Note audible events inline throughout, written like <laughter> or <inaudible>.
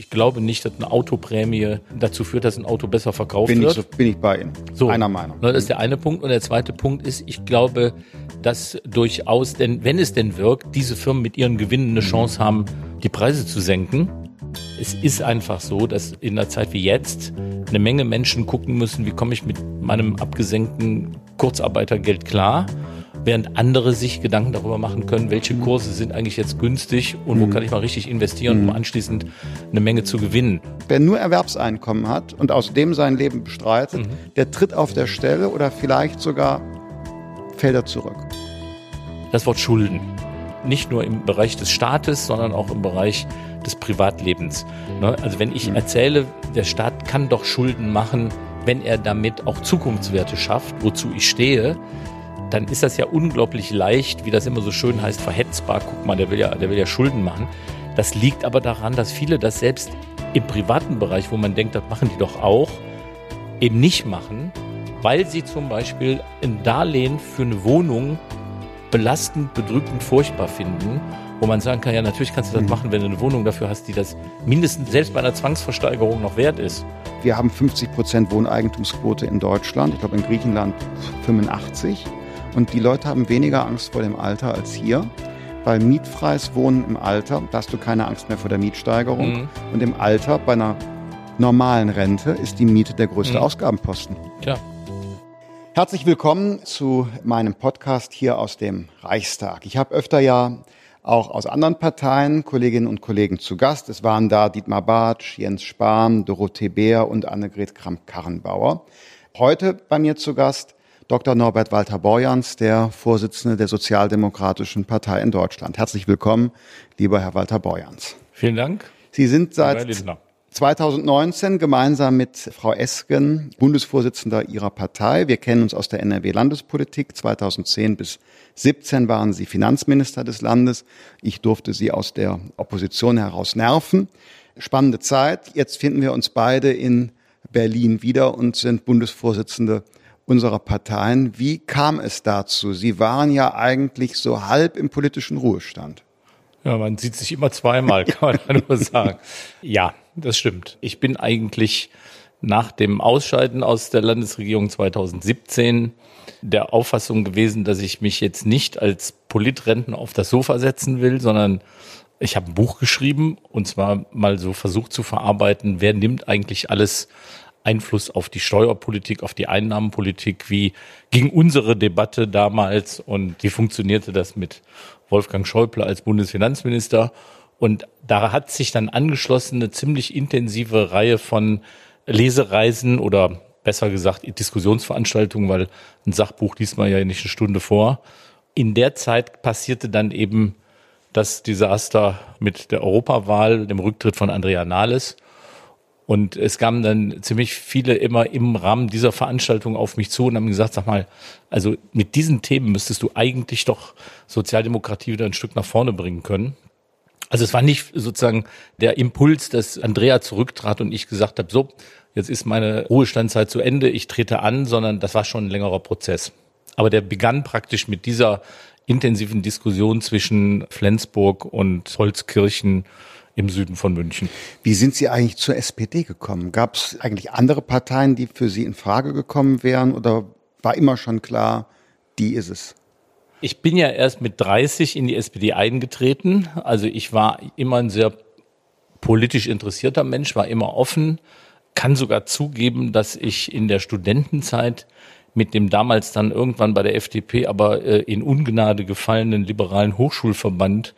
Ich glaube nicht, dass eine Autoprämie dazu führt, dass ein Auto besser verkauft bin wird. Ich, bin ich bei Ihnen. So, Einer Meinung. Das ist der eine Punkt. Und der zweite Punkt ist, ich glaube, dass durchaus, denn wenn es denn wirkt, diese Firmen mit ihren Gewinnen eine Chance haben, die Preise zu senken. Es ist einfach so, dass in einer Zeit wie jetzt eine Menge Menschen gucken müssen, wie komme ich mit meinem abgesenkten Kurzarbeitergeld klar während andere sich Gedanken darüber machen können, welche Kurse sind eigentlich jetzt günstig und wo kann ich mal richtig investieren, um anschließend eine Menge zu gewinnen. Wer nur Erwerbseinkommen hat und aus dem sein Leben bestreitet, der tritt auf der Stelle oder vielleicht sogar fällt er zurück. Das Wort Schulden. Nicht nur im Bereich des Staates, sondern auch im Bereich des Privatlebens. Ne? Also wenn ich erzähle, der Staat kann doch Schulden machen, wenn er damit auch Zukunftswerte schafft, wozu ich stehe, dann ist das ja unglaublich leicht, wie das immer so schön heißt, verhetzbar. Guck mal, der will ja, der will ja Schulden machen. Das liegt aber daran, dass viele das selbst im privaten Bereich, wo man denkt, das machen die doch auch, eben nicht machen, weil sie zum Beispiel ein Darlehen für eine Wohnung belastend, bedrückend, furchtbar finden, wo man sagen kann, ja, natürlich kannst du das machen, wenn du eine Wohnung dafür hast, die das mindestens selbst bei einer Zwangsversteigerung noch wert ist. Wir haben 50 Prozent Wohneigentumsquote in Deutschland. Ich glaube in Griechenland 85. Und die Leute haben weniger Angst vor dem Alter als hier, weil mietfreies Wohnen im Alter, da hast du keine Angst mehr vor der Mietsteigerung. Mhm. Und im Alter bei einer normalen Rente ist die Miete der größte Mhm. Ausgabenposten. Tja. Herzlich willkommen zu meinem Podcast hier aus dem Reichstag. Ich habe öfter ja auch aus anderen Parteien Kolleginnen und Kollegen zu Gast. Es waren da Dietmar Bartsch, Jens Spahn, Dorothee Beer und Annegret Kramp-Karrenbauer. Heute bei mir zu Gast Dr. Norbert Walter Borjans, der Vorsitzende der Sozialdemokratischen Partei in Deutschland. Herzlich willkommen, lieber Herr Walter Borjans. Vielen Dank. Sie sind seit Lindner. 2019 gemeinsam mit Frau Esken Bundesvorsitzender ihrer Partei. Wir kennen uns aus der NRW-Landespolitik. 2010 bis 17 waren Sie Finanzminister des Landes. Ich durfte Sie aus der Opposition heraus nerven. Spannende Zeit. Jetzt finden wir uns beide in Berlin wieder und sind Bundesvorsitzende unserer Parteien. Wie kam es dazu? Sie waren ja eigentlich so halb im politischen Ruhestand. Ja, man sieht sich immer zweimal, kann man nur sagen. Ja, das stimmt. Ich bin eigentlich nach dem Ausscheiden aus der Landesregierung 2017 der Auffassung gewesen, dass ich mich jetzt nicht als Politrenten auf das Sofa setzen will, sondern ich habe ein Buch geschrieben und zwar mal so versucht zu verarbeiten, wer nimmt eigentlich alles Einfluss auf die Steuerpolitik, auf die Einnahmenpolitik, wie ging unsere Debatte damals und wie funktionierte das mit Wolfgang Schäuble als Bundesfinanzminister. Und da hat sich dann angeschlossen eine ziemlich intensive Reihe von Lesereisen oder besser gesagt Diskussionsveranstaltungen, weil ein Sachbuch liest man ja nicht eine Stunde vor. In der Zeit passierte dann eben das Desaster mit der Europawahl, dem Rücktritt von Andrea Nahles. Und es kamen dann ziemlich viele immer im Rahmen dieser Veranstaltung auf mich zu und haben gesagt, sag mal, also mit diesen Themen müsstest du eigentlich doch Sozialdemokratie wieder ein Stück nach vorne bringen können. Also es war nicht sozusagen der Impuls, dass Andrea zurücktrat und ich gesagt habe, so, jetzt ist meine Ruhestandzeit zu Ende, ich trete an, sondern das war schon ein längerer Prozess. Aber der begann praktisch mit dieser intensiven Diskussion zwischen Flensburg und Holzkirchen im Süden von München. Wie sind Sie eigentlich zur SPD gekommen? Gab es eigentlich andere Parteien, die für Sie in Frage gekommen wären oder war immer schon klar, die ist es? Ich bin ja erst mit 30 in die SPD eingetreten. Also ich war immer ein sehr politisch interessierter Mensch, war immer offen, kann sogar zugeben, dass ich in der Studentenzeit mit dem damals dann irgendwann bei der FDP aber äh, in Ungnade gefallenen liberalen Hochschulverband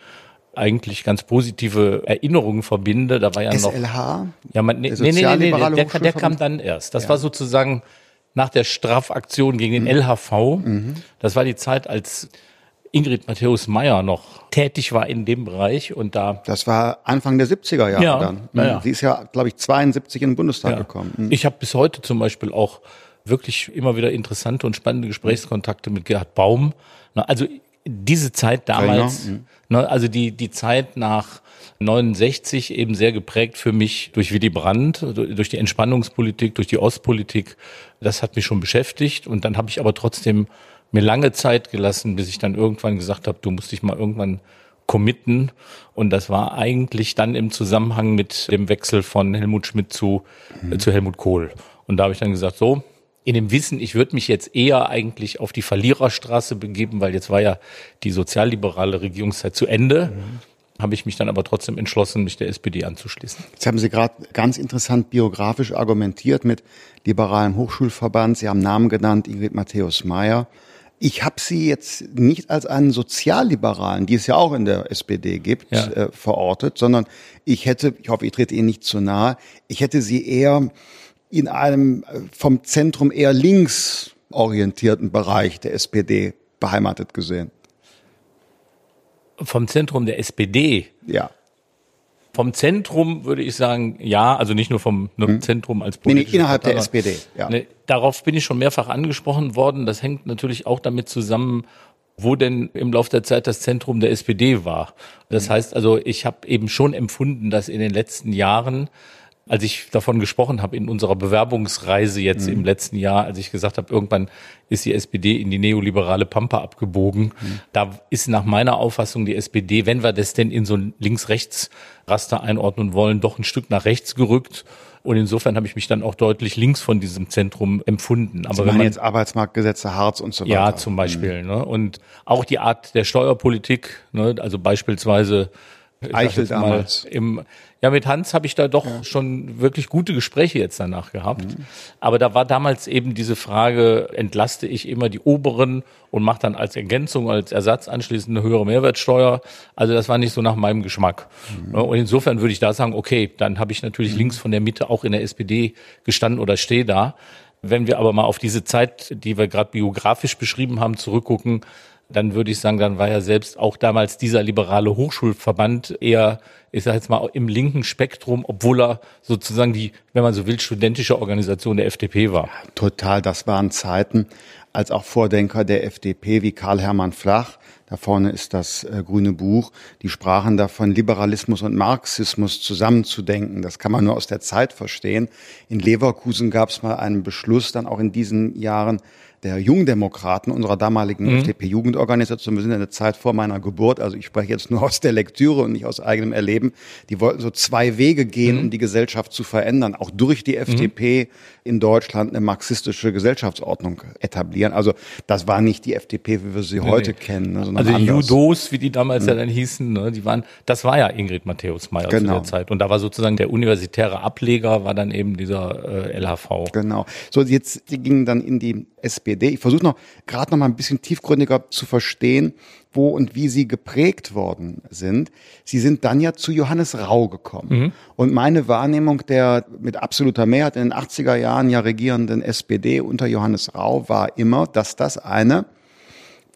eigentlich ganz positive Erinnerungen verbinde. Da war ja noch SLH? ja, man, nee, Der nee, nee, nee, Sozialliberale der, der kam dann erst. Das war sozusagen nach der Strafaktion gegen den LHV. Das war die Zeit, als Ingrid Matthäus Meyer noch tätig war in dem Bereich und da Das war Anfang der 70er Jahre Ja, dann. ja, ja. Sie ist ja, glaube ich, 72 in den Bundestag Ja. gekommen. Mhm. Ich habe bis heute zum Beispiel auch wirklich immer wieder interessante und spannende Gesprächskontakte mit Gerhard Baum. Na, Also diese Zeit damals, Kölner, ne, also die, die Zeit nach 69 eben sehr geprägt für mich durch Willy Brandt, durch die Entspannungspolitik, durch die Ostpolitik. Das hat mich schon beschäftigt und dann habe ich aber trotzdem mir lange Zeit gelassen, bis ich dann irgendwann gesagt habe, du musst dich mal irgendwann committen. Und das war eigentlich dann im Zusammenhang mit dem Wechsel von Helmut Schmidt zu, mhm. äh, zu Helmut Kohl. Und da habe ich dann gesagt, so, in dem Wissen, ich würde mich jetzt eher eigentlich auf die Verliererstraße begeben, weil jetzt war ja die sozialliberale Regierungszeit zu Ende. Mhm habe ich mich dann aber trotzdem entschlossen, mich der SPD anzuschließen. Jetzt haben Sie gerade ganz interessant biografisch argumentiert mit liberalem Hochschulverband. Sie haben Namen genannt, Ingrid Matthäus Meyer. Ich habe Sie jetzt nicht als einen Sozialliberalen, die es ja auch in der SPD gibt, ja. äh, verortet, sondern ich hätte, ich hoffe, ich trete Ihnen nicht zu nahe, ich hätte Sie eher in einem äh, vom Zentrum eher links orientierten Bereich der SPD beheimatet gesehen. Vom Zentrum der SPD? Ja. Vom Zentrum würde ich sagen, ja, also nicht nur vom hm. Zentrum als politische nee, innerhalb Partei, der SPD, ja. Ne, darauf bin ich schon mehrfach angesprochen worden. Das hängt natürlich auch damit zusammen, wo denn im Laufe der Zeit das Zentrum der SPD war. Das hm. heißt also, ich habe eben schon empfunden, dass in den letzten Jahren als ich davon gesprochen habe in unserer Bewerbungsreise jetzt mhm. im letzten Jahr, als ich gesagt habe, irgendwann ist die SPD in die neoliberale Pampa abgebogen. Mhm. Da ist nach meiner Auffassung die SPD, wenn wir das denn in so ein Links-Rechts-Raster einordnen wollen, doch ein Stück nach rechts gerückt. Und insofern habe ich mich dann auch deutlich links von diesem Zentrum empfunden. Aber Sie wenn man jetzt Arbeitsmarktgesetze, Harz und so weiter. Ja, zum Beispiel. Mhm. Ne? Und auch die Art der Steuerpolitik, ne? also beispielsweise Eichel damals. Im, ja, mit Hans habe ich da doch ja. schon wirklich gute Gespräche jetzt danach gehabt. Mhm. Aber da war damals eben diese Frage, entlaste ich immer die oberen und mache dann als Ergänzung, als Ersatz anschließend eine höhere Mehrwertsteuer. Also das war nicht so nach meinem Geschmack. Mhm. Und insofern würde ich da sagen, okay, dann habe ich natürlich mhm. links von der Mitte auch in der SPD gestanden oder stehe da. Wenn wir aber mal auf diese Zeit, die wir gerade biografisch beschrieben haben, zurückgucken, dann würde ich sagen, dann war ja selbst auch damals dieser liberale Hochschulverband eher, ich sage jetzt mal, im linken Spektrum, obwohl er sozusagen die, wenn man so will, studentische Organisation der FDP war. Total, das waren Zeiten, als auch Vordenker der FDP wie Karl Hermann Flach, da vorne ist das äh, grüne Buch, die sprachen davon, Liberalismus und Marxismus zusammenzudenken. Das kann man nur aus der Zeit verstehen. In Leverkusen gab es mal einen Beschluss, dann auch in diesen Jahren, der Jungdemokraten, unserer damaligen mhm. FDP-Jugendorganisation, wir sind in der Zeit vor meiner Geburt, also ich spreche jetzt nur aus der Lektüre und nicht aus eigenem Erleben, die wollten so zwei Wege gehen, mhm. um die Gesellschaft zu verändern, auch durch die FDP mhm. in Deutschland eine marxistische Gesellschaftsordnung etablieren. Also das war nicht die FDP, wie wir sie nee, heute nee. kennen. Ne, also die Judos, wie die damals ja mhm. dann hießen, ne, die waren, das war ja Ingrid Matthäus Meyer genau. zu der Zeit. Und da war sozusagen der universitäre Ableger, war dann eben dieser äh, LHV. Genau. So, jetzt die gingen dann in die SPD. Ich versuche noch gerade noch mal ein bisschen tiefgründiger zu verstehen, wo und wie sie geprägt worden sind. Sie sind dann ja zu Johannes Rau gekommen. Mhm. Und meine Wahrnehmung der mit absoluter Mehrheit in den 80er Jahren ja regierenden SPD unter Johannes Rau war immer, dass das eine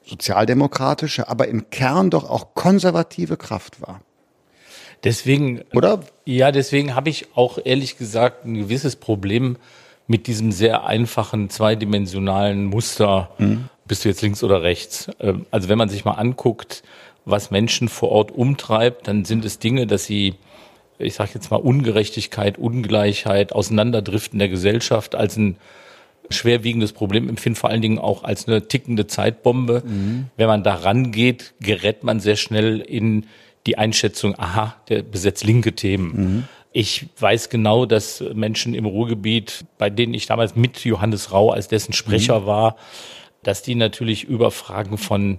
sozialdemokratische, aber im Kern doch auch konservative Kraft war. Deswegen, oder? Ja, deswegen habe ich auch ehrlich gesagt ein gewisses Problem mit diesem sehr einfachen zweidimensionalen Muster, mhm. bist du jetzt links oder rechts. Ähm, also wenn man sich mal anguckt, was Menschen vor Ort umtreibt, dann sind es Dinge, dass sie, ich sage jetzt mal, Ungerechtigkeit, Ungleichheit, Auseinanderdriften der Gesellschaft als ein schwerwiegendes Problem empfinden, vor allen Dingen auch als eine tickende Zeitbombe. Mhm. Wenn man da rangeht, gerät man sehr schnell in die Einschätzung, aha, der besetzt linke Themen. Mhm. Ich weiß genau, dass Menschen im Ruhrgebiet, bei denen ich damals mit Johannes Rau als dessen Sprecher mhm. war, dass die natürlich über Fragen von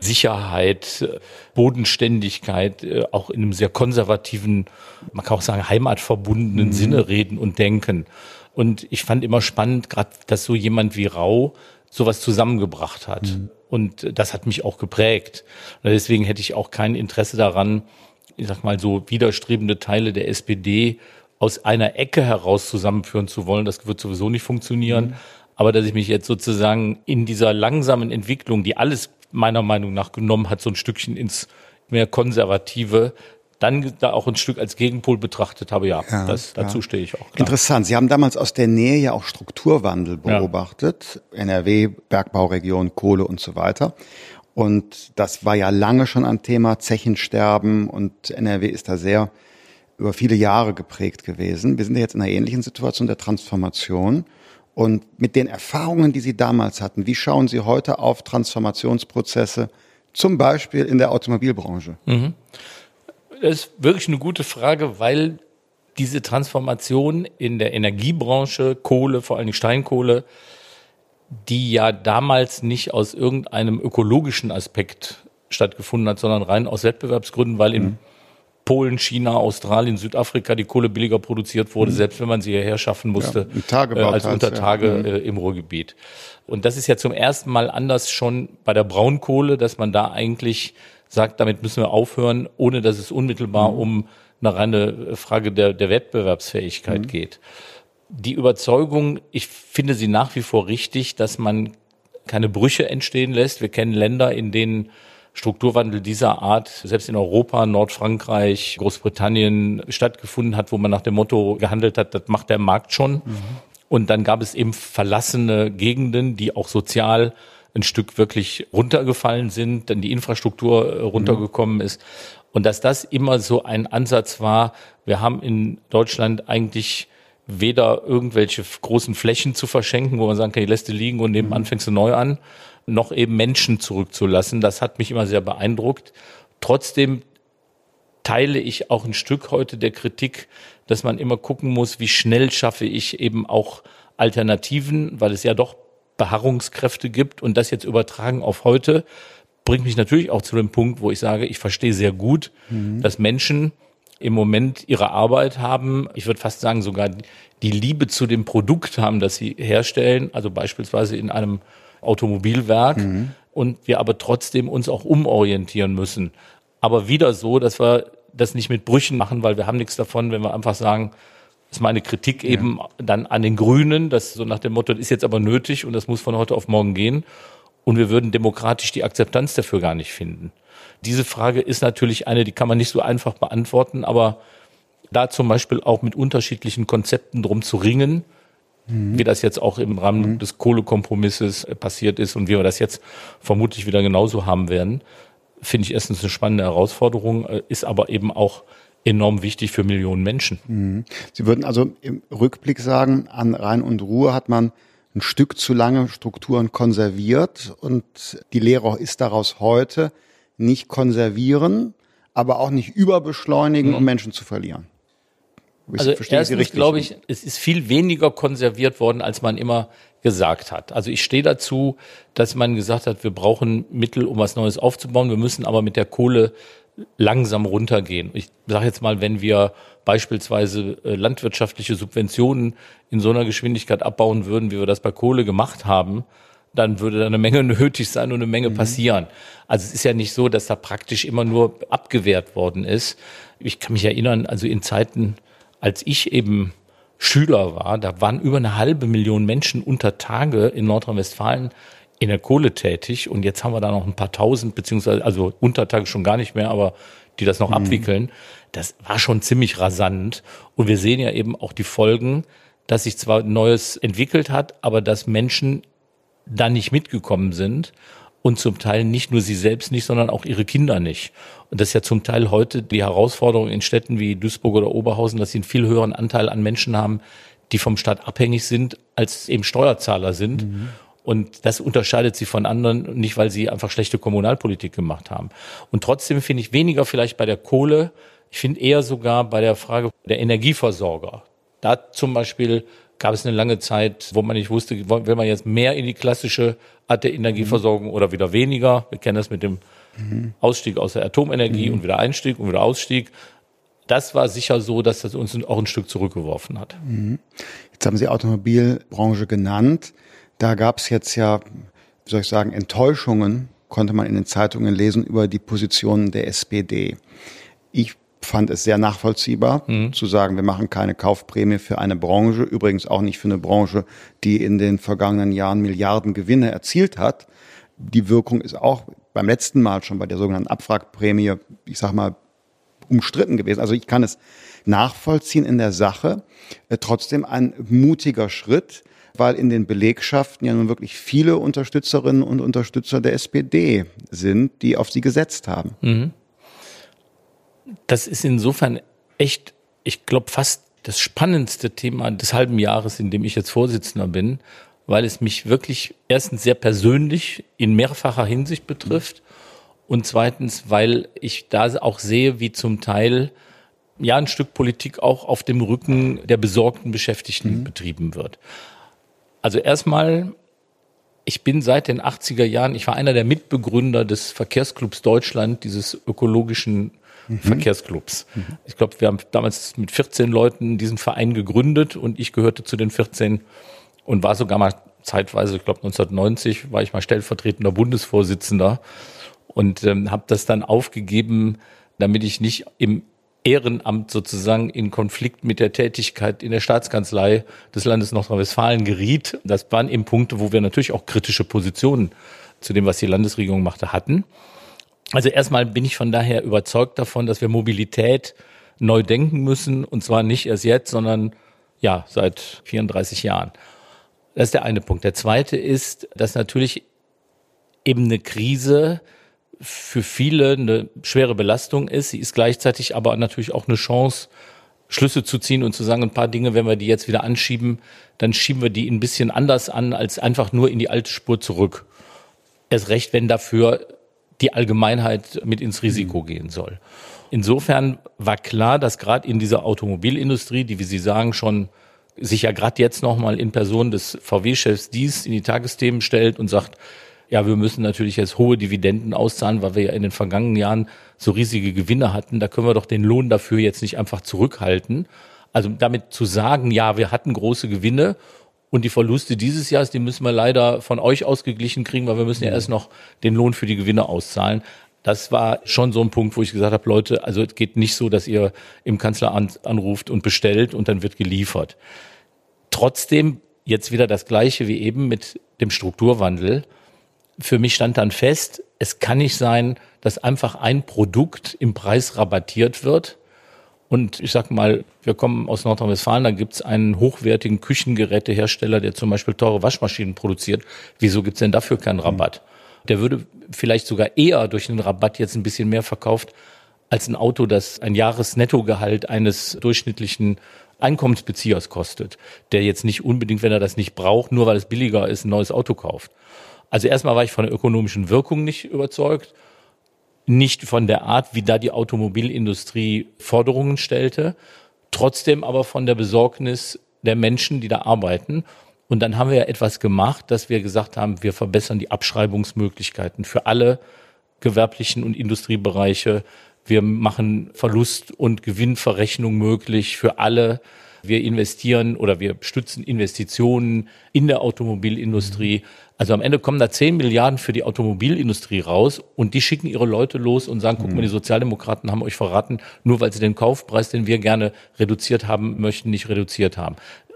Sicherheit, Bodenständigkeit, äh, auch in einem sehr konservativen, man kann auch sagen heimatverbundenen mhm. Sinne reden und denken. Und ich fand immer spannend, gerade, dass so jemand wie Rau sowas zusammengebracht hat. Mhm. Und das hat mich auch geprägt. Und deswegen hätte ich auch kein Interesse daran, ich sag mal so, widerstrebende Teile der SPD aus einer Ecke heraus zusammenführen zu wollen. Das wird sowieso nicht funktionieren. Mhm. Aber dass ich mich jetzt sozusagen in dieser langsamen Entwicklung, die alles meiner Meinung nach genommen hat, so ein Stückchen ins mehr konservative, dann da auch ein Stück als Gegenpol betrachtet habe, ja, ja das, dazu ja. stehe ich auch. Klar. Interessant. Sie haben damals aus der Nähe ja auch Strukturwandel beobachtet. Ja. NRW, Bergbauregion, Kohle und so weiter. Und das war ja lange schon ein Thema, Zechensterben und NRW ist da sehr über viele Jahre geprägt gewesen. Wir sind jetzt in einer ähnlichen Situation der Transformation. Und mit den Erfahrungen, die Sie damals hatten, wie schauen Sie heute auf Transformationsprozesse Zum Beispiel in der Automobilbranche. Mhm. Das ist wirklich eine gute Frage, weil diese Transformation in der Energiebranche, Kohle, vor allem Steinkohle, die ja damals nicht aus irgendeinem ökologischen Aspekt stattgefunden hat, sondern rein aus Wettbewerbsgründen, weil in mhm. Polen, China, Australien, Südafrika die Kohle billiger produziert wurde, mhm. selbst wenn man sie hierher schaffen musste, ja, äh, als unter Tage ja. Mhm. äh, im Ruhrgebiet. Und das ist ja zum ersten Mal anders schon bei der Braunkohle, dass man da eigentlich sagt, damit müssen wir aufhören, ohne dass es unmittelbar mhm. um eine reine Frage der, der Wettbewerbsfähigkeit mhm. geht. Die Überzeugung, ich finde sie nach wie vor richtig, dass man keine Brüche entstehen lässt. Wir kennen Länder, in denen Strukturwandel dieser Art selbst in Europa, Nordfrankreich, Großbritannien stattgefunden hat, wo man nach dem Motto gehandelt hat, das macht der Markt schon. Mhm. Und dann gab es eben verlassene Gegenden, die auch sozial ein Stück wirklich runtergefallen sind, dann die Infrastruktur äh, runtergekommen mhm. ist. Und dass das immer so ein Ansatz war, wir haben in Deutschland eigentlich weder irgendwelche großen Flächen zu verschenken, wo man sagen kann, die lässt du liegen und nebenan mhm. fängst du neu an, noch eben Menschen zurückzulassen. Das hat mich immer sehr beeindruckt. Trotzdem teile ich auch ein Stück heute der Kritik, dass man immer gucken muss, wie schnell schaffe ich eben auch Alternativen, weil es ja doch Beharrungskräfte gibt und das jetzt übertragen auf heute, bringt mich natürlich auch zu dem Punkt, wo ich sage, ich verstehe sehr gut, mhm. dass Menschen im Moment ihre Arbeit haben, ich würde fast sagen sogar die Liebe zu dem Produkt haben, das sie herstellen, also beispielsweise in einem Automobilwerk mhm. und wir aber trotzdem uns auch umorientieren müssen. Aber wieder so, dass wir das nicht mit Brüchen machen, weil wir haben nichts davon, wenn wir einfach sagen, das ist meine Kritik eben ja. dann an den Grünen, das so nach dem Motto, das ist jetzt aber nötig und das muss von heute auf morgen gehen. Und wir würden demokratisch die Akzeptanz dafür gar nicht finden. Diese Frage ist natürlich eine, die kann man nicht so einfach beantworten, aber da zum Beispiel auch mit unterschiedlichen Konzepten drum zu ringen, mhm. wie das jetzt auch im Rahmen mhm. des Kohlekompromisses passiert ist und wie wir das jetzt vermutlich wieder genauso haben werden, finde ich erstens eine spannende Herausforderung, äh, ist aber eben auch enorm wichtig für Millionen Menschen. Mhm. Sie würden also im Rückblick sagen, an Rhein und Ruhr hat man ein Stück zu lange Strukturen konserviert und die Lehre ist daraus heute nicht konservieren, aber auch nicht überbeschleunigen, mhm. um Menschen zu verlieren. Ich also erstens glaube ich, es ist viel weniger konserviert worden, als man immer gesagt hat. Also ich stehe dazu, dass man gesagt hat, wir brauchen Mittel, um was Neues aufzubauen. Wir müssen aber mit der Kohle langsam runtergehen. Ich sage jetzt mal, wenn wir beispielsweise äh, landwirtschaftliche Subventionen in so einer Geschwindigkeit abbauen würden, wie wir das bei Kohle gemacht haben, dann würde da eine Menge <laughs> nötig sein und eine Menge mhm. passieren. Also es ist ja nicht so, dass da praktisch immer nur abgewehrt worden ist. Ich kann mich erinnern, also in Zeiten, als ich eben Schüler war, da waren über eine halbe Million Menschen unter Tage in Nordrhein-Westfalen in der Kohle tätig und jetzt haben wir da noch ein paar tausend, beziehungsweise, also Untertage schon gar nicht mehr, aber die das noch mhm. abwickeln. Das war schon ziemlich rasant. Und wir sehen ja eben auch die Folgen, dass sich zwar Neues entwickelt hat, aber dass Menschen da nicht mitgekommen sind und zum Teil nicht nur sie selbst nicht, sondern auch ihre Kinder nicht. Und das ist ja zum Teil heute die Herausforderung in Städten wie Duisburg oder Oberhausen, dass sie einen viel höheren Anteil an Menschen haben, die vom Staat abhängig sind, als eben Steuerzahler sind. Mhm. Und das unterscheidet sie von anderen, nicht weil sie einfach schlechte Kommunalpolitik gemacht haben. Und trotzdem finde ich weniger vielleicht bei der Kohle, ich finde eher sogar bei der Frage der Energieversorger. Da zum Beispiel gab es eine lange Zeit, wo man nicht wusste, will man jetzt mehr in die klassische Art der Energieversorgung mhm. oder wieder weniger. Wir kennen das mit dem mhm. Ausstieg aus der Atomenergie mhm. und wieder Einstieg und wieder Ausstieg. Das war sicher so, dass das uns auch ein Stück zurückgeworfen hat. Mhm. Jetzt haben Sie Automobilbranche genannt. Da gab es jetzt ja, wie soll ich sagen, Enttäuschungen, konnte man in den Zeitungen lesen, über die Positionen der SPD. Ich fand es sehr nachvollziehbar mhm. zu sagen, wir machen keine Kaufprämie für eine Branche, übrigens auch nicht für eine Branche, die in den vergangenen Jahren Milliarden Gewinne erzielt hat. Die Wirkung ist auch beim letzten Mal schon bei der sogenannten Abwrackprämie, ich sag mal, umstritten gewesen. Also ich kann es nachvollziehen in der Sache. Äh, trotzdem ein mutiger Schritt, weil in den Belegschaften ja nun wirklich viele Unterstützerinnen und Unterstützer der SPD sind, die auf sie gesetzt haben. Mhm. Das ist insofern echt, ich glaube, fast das spannendste Thema des halben Jahres, in dem ich jetzt Vorsitzender bin, weil es mich wirklich erstens sehr persönlich in mehrfacher Hinsicht betrifft Und zweitens, weil ich da auch sehe, wie zum Teil ja ein Stück Politik auch auf dem Rücken der besorgten Beschäftigten mhm. betrieben wird. Also erstmal, ich bin seit den 80er Jahren, ich war einer der Mitbegründer des Verkehrsclubs Deutschland, dieses ökologischen mhm. Verkehrsclubs. Mhm. Ich glaube, wir haben damals mit 14 Leuten diesen Verein gegründet und ich gehörte zu den 14 und war sogar mal zeitweise, ich glaube 1990, war ich mal stellvertretender Bundesvorsitzender und ähm, habe das dann aufgegeben, damit ich nicht im Ehrenamt sozusagen in Konflikt mit der Tätigkeit in der Staatskanzlei des Landes Nordrhein-Westfalen geriet. Das waren eben Punkte, wo wir natürlich auch kritische Positionen zu dem, was die Landesregierung machte, hatten. Also erstmal bin ich von daher überzeugt davon, dass wir Mobilität neu denken müssen und zwar nicht erst jetzt, sondern ja, seit 34 Jahren. Das ist der eine Punkt. Der zweite ist, dass natürlich eben eine Krise für viele eine schwere Belastung ist. Sie ist gleichzeitig aber natürlich auch eine Chance, Schlüsse zu ziehen und zu sagen, ein paar Dinge, wenn wir die jetzt wieder anschieben, dann schieben wir die ein bisschen anders an, als einfach nur in die alte Spur zurück. Erst recht, wenn dafür die Allgemeinheit mit ins Risiko mhm. gehen soll. Insofern war klar, dass gerade in dieser Automobilindustrie, die, wie Sie sagen, schon sich ja gerade jetzt nochmal in Person des VW-Chefs dies in die Tagesthemen stellt und sagt, ja, wir müssen natürlich jetzt hohe Dividenden auszahlen, weil wir ja in den vergangenen Jahren so riesige Gewinne hatten. Da können wir doch den Lohn dafür jetzt nicht einfach zurückhalten. Also damit zu sagen, ja, wir hatten große Gewinne und die Verluste dieses Jahres, die müssen wir leider von euch ausgeglichen kriegen, weil wir müssen ja mhm. erst noch den Lohn für die Gewinne auszahlen. Das war schon so ein Punkt, wo ich gesagt habe, Leute, also es geht nicht so, dass ihr im Kanzleramt anruft und bestellt und dann wird geliefert. Trotzdem jetzt wieder das Gleiche wie eben mit dem Strukturwandel für mich stand dann fest, es kann nicht sein, dass einfach ein Produkt im Preis rabattiert wird. Und ich sag mal, wir kommen aus Nordrhein-Westfalen, da gibt's einen hochwertigen Küchengerätehersteller, der zum Beispiel teure Waschmaschinen produziert. Wieso gibt's denn dafür keinen Rabatt? Der würde vielleicht sogar eher durch einen Rabatt jetzt ein bisschen mehr verkauft als ein Auto, das ein Jahresnettogehalt eines durchschnittlichen Einkommensbeziehers kostet, der jetzt nicht unbedingt, wenn er das nicht braucht, nur weil es billiger ist, ein neues Auto kauft. Also erstmal war ich von der ökonomischen Wirkung nicht überzeugt, nicht von der Art, wie da die Automobilindustrie Forderungen stellte, trotzdem aber von der Besorgnis der Menschen, die da arbeiten. Und dann haben wir ja etwas gemacht, dass wir gesagt haben, wir verbessern die Abschreibungsmöglichkeiten für alle gewerblichen und Industriebereiche. Wir machen Verlust- und Gewinnverrechnung möglich für alle. Wir investieren oder wir stützen Investitionen in der Automobilindustrie. Also am Ende kommen da 10 Milliarden für die Automobilindustrie raus und die schicken ihre Leute los und sagen, guck mal, die mhm. Sozialdemokraten haben euch verraten, nur weil sie den Kaufpreis, den wir gerne reduziert haben möchten, nicht reduziert haben.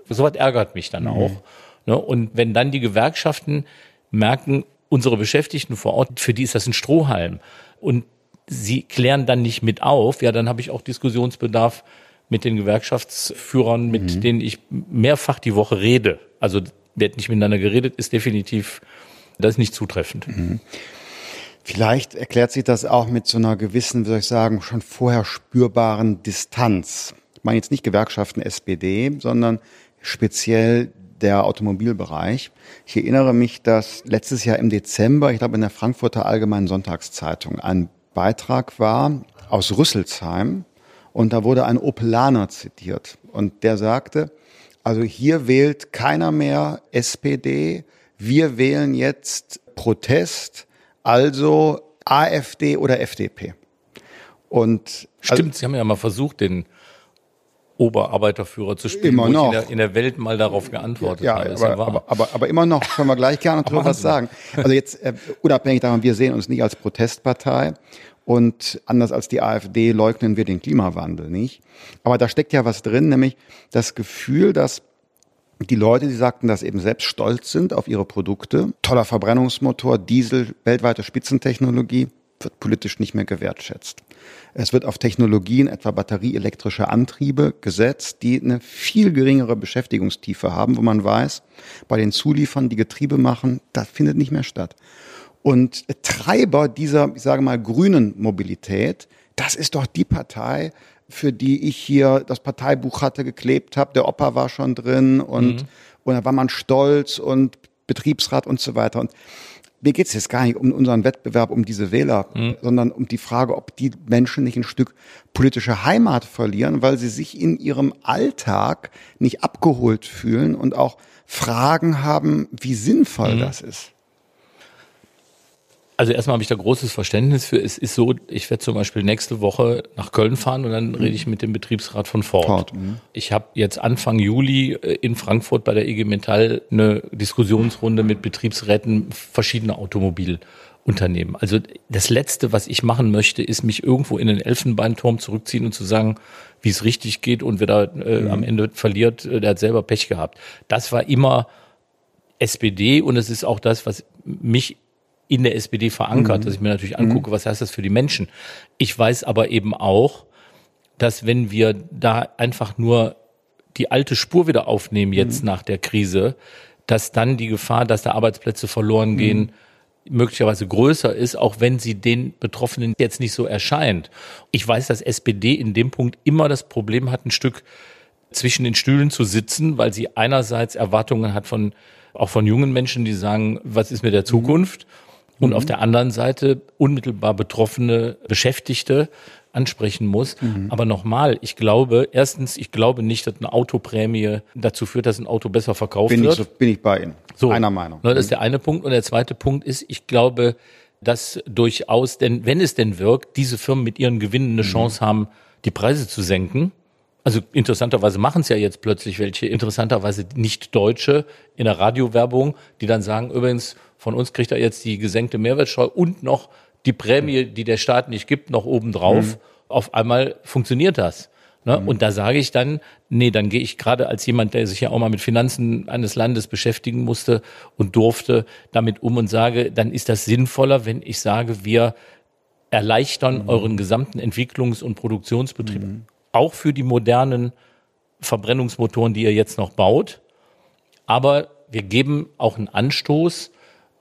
So was ärgert mich dann mhm. auch. Ne? Und wenn dann die Gewerkschaften merken, unsere Beschäftigten vor Ort, für die ist das ein Strohhalm und sie klären dann nicht mit auf, ja, dann habe ich auch Diskussionsbedarf mit den Gewerkschaftsführern, mit mhm. denen ich mehrfach die Woche rede. Also wird nicht miteinander geredet, ist definitiv, das ist nicht zutreffend. Mhm. Vielleicht erklärt sich das auch mit so einer gewissen, wie soll ich sagen, schon vorher spürbaren Distanz. Ich meine jetzt nicht Gewerkschaften SPD, sondern speziell der Automobilbereich. Ich erinnere mich, dass letztes Jahr im Dezember, ich glaube in der Frankfurter Allgemeinen Sonntagszeitung, ein Beitrag war aus Rüsselsheim, und da wurde ein Opelaner zitiert. Und der sagte, also hier wählt keiner mehr SPD. Wir wählen jetzt Protest, also AfD oder FDP. Und Stimmt, also, Sie haben ja mal versucht, den Oberarbeiterführer zu spielen, immer noch. In der, in, der, Welt mal darauf geantwortet ja, habe. Aber, ja aber, aber, aber, immer noch können wir gleich gerne <laughs> drüber was sagen. Also jetzt äh, unabhängig davon, wir sehen uns nicht als Protestpartei und anders als die AfD leugnen wir den Klimawandel nicht. Aber da steckt ja was drin, nämlich das Gefühl, dass die Leute, die sagten, dass eben selbst stolz sind auf ihre Produkte, toller Verbrennungsmotor, Diesel, weltweite Spitzentechnologie, wird politisch nicht mehr gewertschätzt. Es wird auf Technologien, etwa batterieelektrische Antriebe, gesetzt, die eine viel geringere Beschäftigungstiefe haben, wo man weiß, bei den Zuliefern, die Getriebe machen, das findet nicht mehr statt. Und Treiber dieser, ich sage mal, grünen Mobilität, das ist doch die Partei, für die ich hier das Parteibuch hatte geklebt habe. Der Opa war schon drin und, mhm. und da war man stolz und Betriebsrat und so weiter. Und mir geht es jetzt gar nicht um unseren Wettbewerb um diese Wähler, mhm. sondern um die Frage, ob die Menschen nicht ein Stück politische Heimat verlieren, weil sie sich in ihrem Alltag nicht abgeholt fühlen und auch Fragen haben, wie sinnvoll mhm. das ist. Also erstmal habe ich da großes Verständnis für. Es ist so, ich werde zum Beispiel nächste Woche nach Köln fahren und dann rede ich mit dem Betriebsrat von Ford. Ford mhm. Ich habe jetzt Anfang Juli äh, in Frankfurt bei der IG Metall eine Diskussionsrunde mit Betriebsräten verschiedener Automobilunternehmen. Also das Letzte, was ich machen möchte, ist mich irgendwo in den Elfenbeinturm zurückziehen und zu sagen, wie es richtig geht und wer da äh, mhm. am Ende verliert, äh, der hat selber Pech gehabt. Das war immer SPD und es ist auch das, was mich in der SPD verankert, mhm. dass ich mir natürlich angucke, mhm. was heißt das für die Menschen. Ich weiß aber eben auch, dass wenn wir da einfach nur die alte Spur wieder aufnehmen jetzt mhm. nach der Krise, dass dann die Gefahr, dass da Arbeitsplätze verloren mhm. gehen, möglicherweise größer ist, auch wenn sie den Betroffenen jetzt nicht so erscheint. Ich weiß, dass SPD in dem Punkt immer das Problem hat, ein Stück zwischen den Stühlen zu sitzen, weil sie einerseits Erwartungen hat von auch von jungen Menschen, die sagen, was ist mit der mhm. Und mhm. auf der anderen Seite unmittelbar betroffene Beschäftigte ansprechen muss. Mhm. Aber nochmal, ich glaube, erstens, ich glaube nicht, dass eine Autoprämie dazu führt, dass ein Auto besser verkauft bin wird. Ich so, bin ich bei Ihnen. So, einer Meinung. Das ist der eine Punkt. Und der zweite Punkt ist, ich glaube, dass durchaus, denn wenn es denn wirkt, diese Firmen mit ihren Gewinnen eine mhm. Chance haben, die Preise zu senken. Also interessanterweise machen es ja jetzt plötzlich welche, interessanterweise nicht Deutsche in der Radiowerbung, die dann sagen, übrigens, von uns kriegt er jetzt die gesenkte Mehrwertsteuer und noch die Prämie, die der Staat nicht gibt, noch obendrauf. Mhm. Auf einmal funktioniert das. Ne? Mhm. Und da sage ich dann, nee, dann gehe ich gerade als jemand, der sich ja auch mal mit Finanzen eines Landes beschäftigen musste und durfte, damit um und sage, dann ist das sinnvoller, wenn ich sage, wir erleichtern mhm. euren gesamten Entwicklungs- und Produktionsbetrieb. Mhm. Auch für die modernen Verbrennungsmotoren, die ihr jetzt noch baut. Aber wir geben auch einen Anstoß,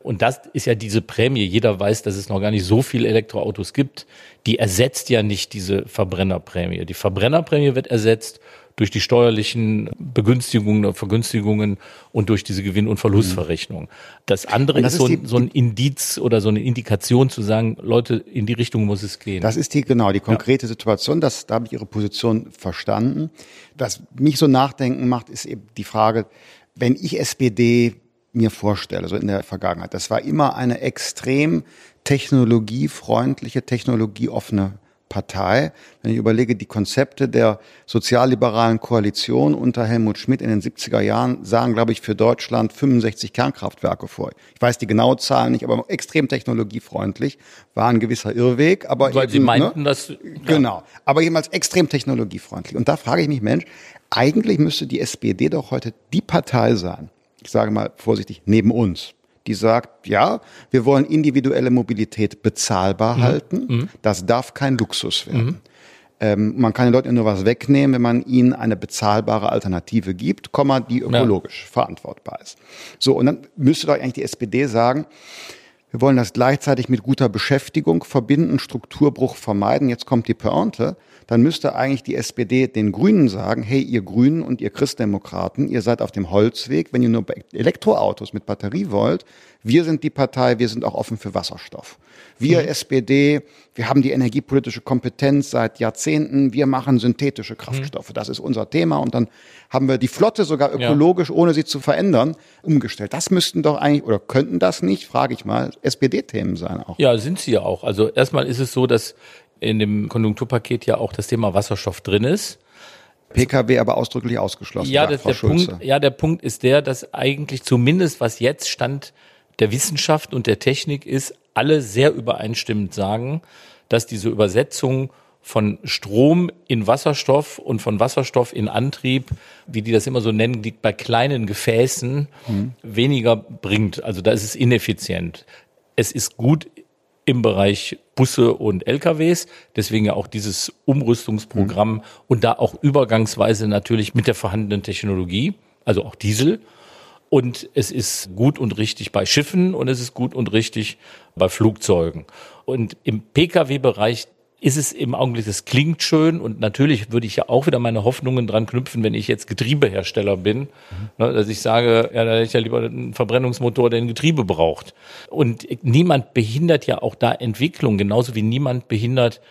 und das ist ja diese Prämie. Jeder weiß, dass es noch gar nicht so viele Elektroautos gibt. Die ersetzt ja nicht diese Verbrennerprämie. Die Verbrennerprämie wird ersetzt durch die steuerlichen Begünstigungen oder Vergünstigungen und durch diese Gewinn- und Verlustverrechnung. Das andere das ist, so, ein, so ein Indiz oder so eine Indikation zu sagen, Leute, in die Richtung muss es gehen. Das ist die, genau, die konkrete ja. Situation. Das, da habe ich Ihre Position verstanden. Was mich so nachdenken macht, ist eben die Frage, wenn ich SPD mir vorstelle, so in der Vergangenheit. Das war immer eine extrem technologiefreundliche, technologieoffene Partei. Wenn ich überlege, die Konzepte der sozialliberalen Koalition unter Helmut Schmidt in den 70er Jahren sahen, glaube ich, für Deutschland 65 Kernkraftwerke vor. Ich weiß die genaue Zahl nicht, aber extrem technologiefreundlich war ein gewisser Irrweg. Aber Weil eben, Sie meinten, ne, dass... Ja. Genau, aber jemals extrem technologiefreundlich. Und da frage ich mich, Mensch, eigentlich müsste die SPD doch heute die Partei sein, ich sage mal vorsichtig, neben uns, die sagt, ja, wir wollen individuelle Mobilität bezahlbar mhm. halten. Mhm. Das darf kein Luxus werden. Mhm. Ähm, man kann den Leuten nur was wegnehmen, wenn man ihnen eine bezahlbare Alternative gibt, die ökologisch ja. verantwortbar ist. So, und dann müsste doch eigentlich die SPD sagen, wir wollen das gleichzeitig mit guter Beschäftigung verbinden, Strukturbruch vermeiden. Jetzt kommt die Pointe dann müsste eigentlich die SPD den Grünen sagen, hey, ihr Grünen und ihr Christdemokraten, ihr seid auf dem Holzweg, wenn ihr nur Elektroautos mit Batterie wollt. Wir sind die Partei, wir sind auch offen für Wasserstoff. Wir mhm. SPD, wir haben die energiepolitische Kompetenz seit Jahrzehnten, wir machen synthetische Kraftstoffe. Mhm. Das ist unser Thema. Und dann haben wir die Flotte sogar ökologisch, ja. ohne sie zu verändern, umgestellt. Das müssten doch eigentlich, oder könnten das nicht, frage ich mal, SPD-Themen sein auch. Ja, sind sie ja auch. Also erstmal ist es so, dass in dem Konjunkturpaket ja auch das Thema Wasserstoff drin ist. PKW aber ausdrücklich ausgeschlossen. Ja, das, der Punkt, ja, der Punkt ist der, dass eigentlich zumindest was jetzt Stand der Wissenschaft und der Technik ist, alle sehr übereinstimmend sagen, dass diese Übersetzung von Strom in Wasserstoff und von Wasserstoff in Antrieb, wie die das immer so nennen, liegt bei kleinen Gefäßen mhm. weniger bringt. Also da ist es ineffizient. Es ist gut im Bereich Busse und LKWs. Deswegen ja auch dieses Umrüstungsprogramm mhm. und da auch übergangsweise natürlich mit der vorhandenen Technologie, also auch Diesel. Und es ist gut und richtig bei Schiffen und es ist gut und richtig bei Flugzeugen. Und im Pkw-Bereich ist es im Augenblick, das klingt schön und natürlich würde ich ja auch wieder meine Hoffnungen dran knüpfen, wenn ich jetzt Getriebehersteller bin, mhm. ne, dass ich sage, ja, da hätte ich ja lieber einen Verbrennungsmotor, der ein Getriebe braucht. Und niemand behindert ja auch da Entwicklung, genauso wie niemand behindert,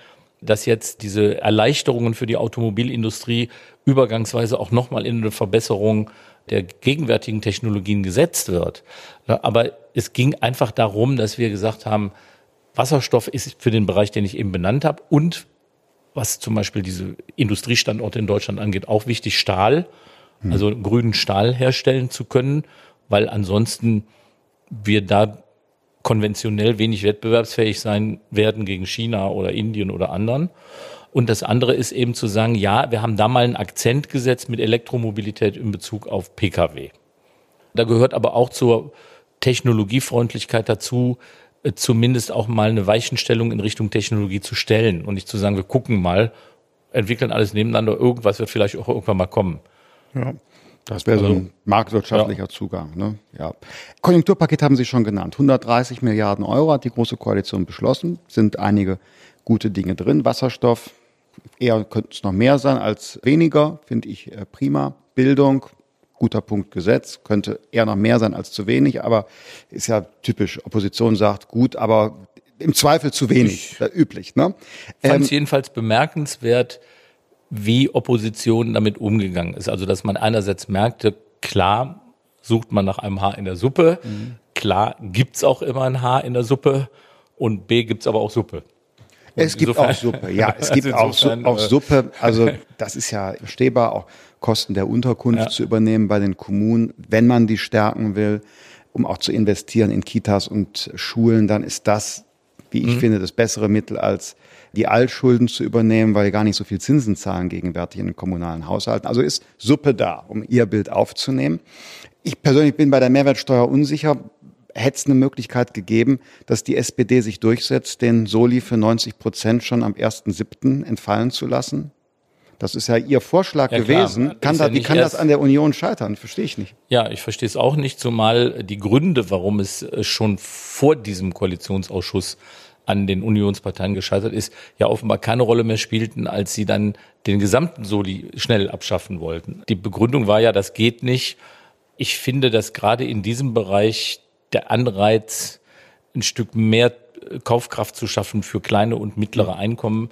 dass jetzt diese Erleichterungen für die Automobilindustrie übergangsweise auch nochmal in eine Verbesserung der gegenwärtigen Technologien gesetzt wird. Ne, aber es ging einfach darum, dass wir gesagt haben, Wasserstoff ist für den Bereich, den ich eben benannt habe und was zum Beispiel diese Industriestandorte in Deutschland angeht, auch wichtig, Stahl, hm. also grünen Stahl herstellen zu können, weil ansonsten wir da konventionell wenig wettbewerbsfähig sein werden gegen China oder Indien oder anderen. Und das andere ist eben zu sagen, ja, wir haben da mal einen Akzent gesetzt mit Elektromobilität in Bezug auf Pkw. Da gehört aber auch zur Technologiefreundlichkeit dazu, zumindest auch mal eine Weichenstellung in Richtung Technologie zu stellen und nicht zu sagen, wir gucken mal, entwickeln alles nebeneinander, irgendwas wird vielleicht auch irgendwann mal kommen. Ja. Das wäre also, so ein marktwirtschaftlicher ja. Zugang. Ne? Ja. Konjunkturpaket haben Sie schon genannt. 130 Milliarden Euro hat die Große Koalition beschlossen. Sind einige gute Dinge drin. Wasserstoff, eher könnte es noch mehr sein als weniger, finde ich äh, prima. Bildung, guter Punkt Gesetz, könnte eher noch mehr sein als zu wenig, aber ist ja typisch. Opposition sagt gut, aber im Zweifel zu wenig, ich üblich. Ne? Fand es ähm, jedenfalls bemerkenswert, wie Opposition damit umgegangen ist. Also dass man einerseits merkte, klar sucht man nach einem Haar in der Suppe, mhm. klar gibt's auch immer ein Haar in der Suppe und B gibt's aber auch Suppe. Es gibt auch Suppe, ja, es <laughs> gibt auch, auch äh, Suppe. Also <laughs> das ist ja verstehbar, auch Kosten der Unterkunft ja. zu übernehmen bei den Kommunen, wenn man die stärken will, um auch zu investieren in Kitas und Schulen, dann ist das, wie ich mhm. finde, das bessere Mittel als die Altschulden zu übernehmen, weil gar nicht so viel Zinsen zahlen gegenwärtig in den kommunalen Haushalten. Also ist Suppe da, um Ihr Bild aufzunehmen. Ich persönlich bin bei der Mehrwertsteuer unsicher. Hätte es eine Möglichkeit gegeben, dass die SPD sich durchsetzt, den Soli für 90 Prozent schon am 1.7. entfallen zu lassen? Das ist ja Ihr Vorschlag ja, gewesen. Kann da, ja wie kann das an der Union scheitern? Verstehe ich nicht. Ja, ich verstehe es auch nicht, zumal die Gründe, warum es äh, schon vor diesem Koalitionsausschuss an den Unionsparteien gescheitert ist, ja offenbar keine Rolle mehr spielten, als sie dann den gesamten Soli schnell abschaffen wollten. Die Begründung war ja, das geht nicht. Ich finde, dass gerade in diesem Bereich der Anreiz, ein Stück mehr Kaufkraft zu schaffen für kleine und mittlere Einkommen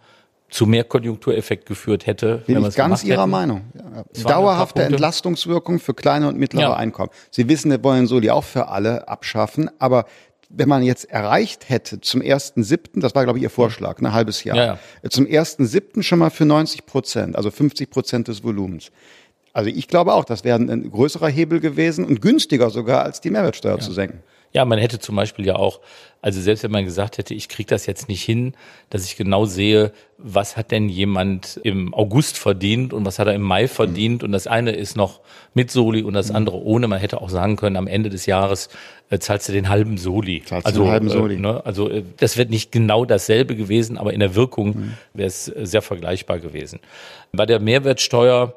zu mehr Konjunktureffekt geführt hätte. Bin ich ganz Ihrer hätten. Meinung. Ja. Dauerhafte Entlastungswirkung für kleine und mittlere ja. Einkommen. Sie wissen, wir wollen Soli auch für alle abschaffen, aber wenn man jetzt erreicht hätte zum ersten siebten, das war glaube ich Ihr Vorschlag, ein halbes Jahr, ja, ja. zum ersten siebten schon mal für 90 Prozent, also 50 Prozent des Volumens. Also ich glaube auch, das wäre ein größerer Hebel gewesen und günstiger sogar als die Mehrwertsteuer ja. zu senken. Ja, man hätte zum Beispiel ja auch, also selbst wenn man gesagt hätte, ich kriege das jetzt nicht hin, dass ich genau sehe, was hat denn jemand im August verdient und was hat er im Mai verdient mhm. und das eine ist noch mit Soli und das mhm. andere ohne. Man hätte auch sagen können, am Ende des Jahres äh, zahlst du den halben Soli. Zahlst also, den halben äh, Soli. Äh, ne, also äh, das wird nicht genau dasselbe gewesen, aber in der Wirkung mhm. wäre es äh, sehr vergleichbar gewesen. Bei der Mehrwertsteuer,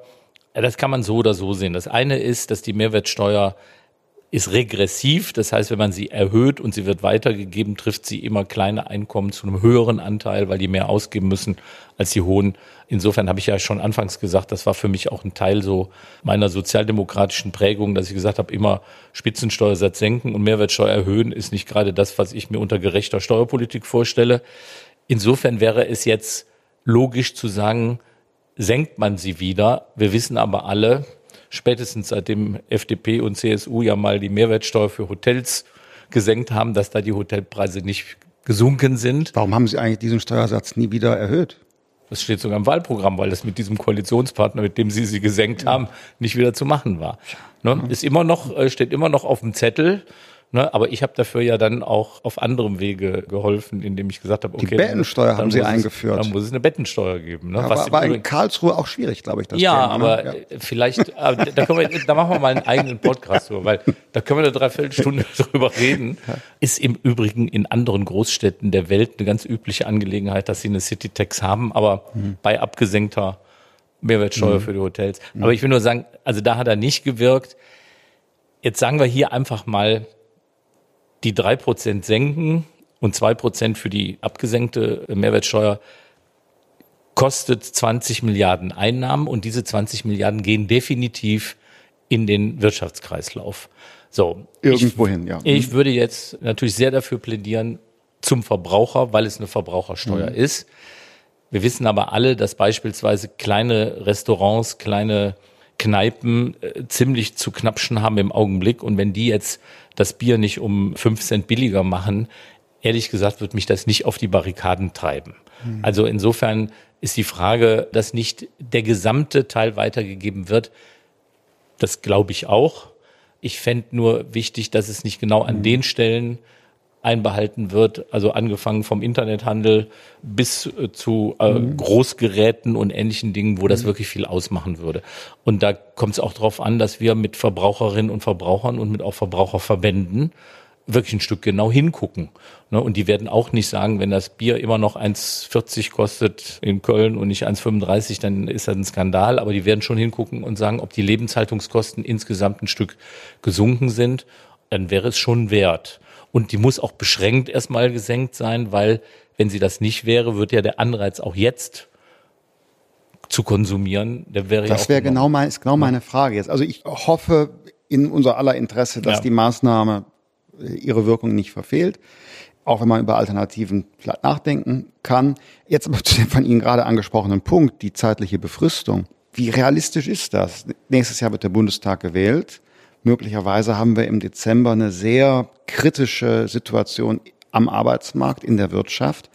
das kann man so oder so sehen. Das eine ist, dass die Mehrwertsteuer ist regressiv. Das heißt, wenn man sie erhöht und sie wird weitergegeben, trifft sie immer kleine Einkommen zu einem höheren Anteil, weil die mehr ausgeben müssen als die hohen. Insofern habe ich ja schon anfangs gesagt, das war für mich auch ein Teil so meiner sozialdemokratischen Prägung, dass ich gesagt habe, immer Spitzensteuersatz senken und Mehrwertsteuer erhöhen ist nicht gerade das, was ich mir unter gerechter Steuerpolitik vorstelle. Insofern wäre es jetzt logisch zu sagen, senkt man sie wieder. Wir wissen aber alle, spätestens seitdem FDP und CSU ja mal die Mehrwertsteuer für Hotels gesenkt haben, dass da die Hotelpreise nicht gesunken sind. Warum haben Sie eigentlich diesen Steuersatz nie wieder erhöht? Das steht sogar im Wahlprogramm, weil das mit diesem Koalitionspartner, mit dem Sie sie gesenkt ja. haben, nicht wieder zu machen war. Ne? Ist immer noch, äh, steht immer noch auf dem Zettel. Ne? Aber ich habe dafür ja dann auch auf anderem Wege geholfen, indem ich gesagt habe, okay. Die Bettensteuer dann, haben Sie eingeführt. dann muss es eine Bettensteuer geben. Ne? Ja, Was war, war in Karlsruhe auch schwierig, glaube ich. Das ja, Thema, ne? aber ne? ja. vielleicht, aber da, können wir, da machen wir mal einen eigenen Podcast drüber, weil da können wir eine Dreiviertelstunde <laughs> drüber reden. Ist im Übrigen in anderen Großstädten der Welt eine ganz übliche Angelegenheit, dass sie eine City Tax haben, aber mhm. bei abgesenkter Mehrwertsteuer mhm. für die Hotels. Aber ich will nur sagen, also da hat er nicht gewirkt. Jetzt sagen wir hier einfach mal, die drei Prozent senken und zwei Prozent für die abgesenkte Mehrwertsteuer, kostet 20 Milliarden Einnahmen und diese 20 Milliarden gehen definitiv in den Wirtschaftskreislauf. So. Irgendwohin, ich, ja. Ich würde jetzt natürlich sehr dafür plädieren zum Verbraucher, weil es eine Verbrauchersteuer mhm. ist. Wir wissen aber alle, dass beispielsweise kleine Restaurants, kleine Kneipen äh, ziemlich zu knapschen haben im Augenblick. Und wenn die jetzt das Bier nicht um fünf Cent billiger machen, ehrlich gesagt, wird mich das nicht auf die Barrikaden treiben. Mhm. Also insofern ist die Frage, dass nicht der gesamte Teil weitergegeben wird, das glaube ich auch. Ich fände nur wichtig, dass es nicht genau an mhm. den Stellen einbehalten wird, also angefangen vom Internethandel bis äh, zu äh, mhm. Großgeräten und ähnlichen Dingen, wo das mhm. wirklich viel ausmachen würde. Und da kommt es auch darauf an, dass wir mit Verbraucherinnen und Verbrauchern und mit auch Verbraucherverbänden wirklich ein Stück genau hingucken. Ne? Und die werden auch nicht sagen, wenn das Bier immer noch 1,40 kostet in Köln und nicht 1,35, dann ist das ein Skandal. Aber die werden schon hingucken und sagen, ob die Lebenshaltungskosten insgesamt ein Stück gesunken sind, dann wäre es schon wert. Und die muss auch beschränkt erstmal gesenkt sein, weil wenn sie das nicht wäre, wird ja der Anreiz auch jetzt zu konsumieren, der wäre Das wäre genau, mein, ist genau meine Frage jetzt. Also ich hoffe in unser aller Interesse, dass ja. die Maßnahme ihre Wirkung nicht verfehlt, auch wenn man über Alternativen vielleicht nachdenken kann. Jetzt aber zu dem von Ihnen gerade angesprochenen Punkt, die zeitliche Befristung. Wie realistisch ist das? Nächstes Jahr wird der Bundestag gewählt. Möglicherweise haben wir im Dezember eine sehr kritische Situation am Arbeitsmarkt, in der Wirtschaft.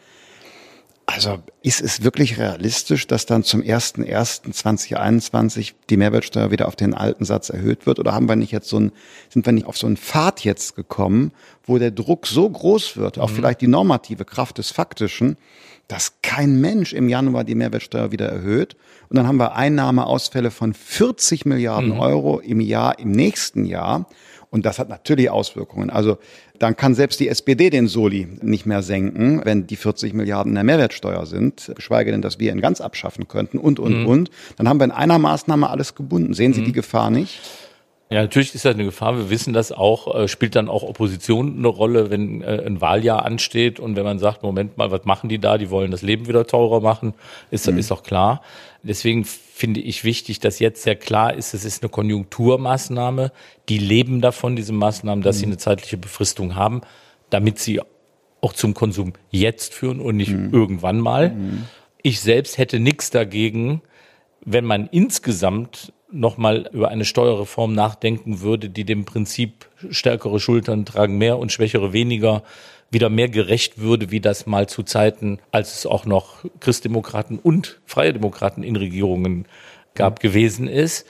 Also ist es wirklich realistisch, dass dann zum 01.01.2021 die Mehrwertsteuer wieder auf den alten Satz erhöht wird? Oder haben wir nicht jetzt so ein, sind wir nicht auf so einen Pfad jetzt gekommen, wo der Druck so groß wird, auch mhm. vielleicht die normative Kraft des Faktischen, dass kein Mensch im Januar die Mehrwertsteuer wieder erhöht? Und dann haben wir Einnahmeausfälle von 40 Milliarden mhm. Euro im Jahr, im nächsten Jahr. Und das hat natürlich Auswirkungen. Also dann kann selbst die SPD den Soli nicht mehr senken, wenn die 40 Milliarden der Mehrwertsteuer sind, geschweige denn, dass wir ihn ganz abschaffen könnten und, und, mhm. und. Dann haben wir in einer Maßnahme alles gebunden. Sehen Sie mhm. die Gefahr nicht? Ja, natürlich ist das eine Gefahr. Wir wissen das auch. Äh, spielt dann auch Opposition eine Rolle, wenn äh, ein Wahljahr ansteht und wenn man sagt, Moment mal, was machen die da? Die wollen das Leben wieder teurer machen. Ist, mhm. ist doch klar. Deswegen finde ich wichtig, dass jetzt sehr klar ist, es ist eine Konjunkturmaßnahme. Die leben davon, diese Maßnahmen, dass mhm. sie eine zeitliche Befristung haben, damit sie auch zum Konsum jetzt führen und nicht mhm. irgendwann mal. Mhm. Ich selbst hätte nichts dagegen, wenn man insgesamt nochmal über eine Steuerreform nachdenken würde, die dem Prinzip stärkere Schultern tragen mehr und schwächere weniger wieder mehr gerecht würde, wie das mal zu Zeiten, als es auch noch Christdemokraten und Freie Demokraten in Regierungen gab, gewesen ist.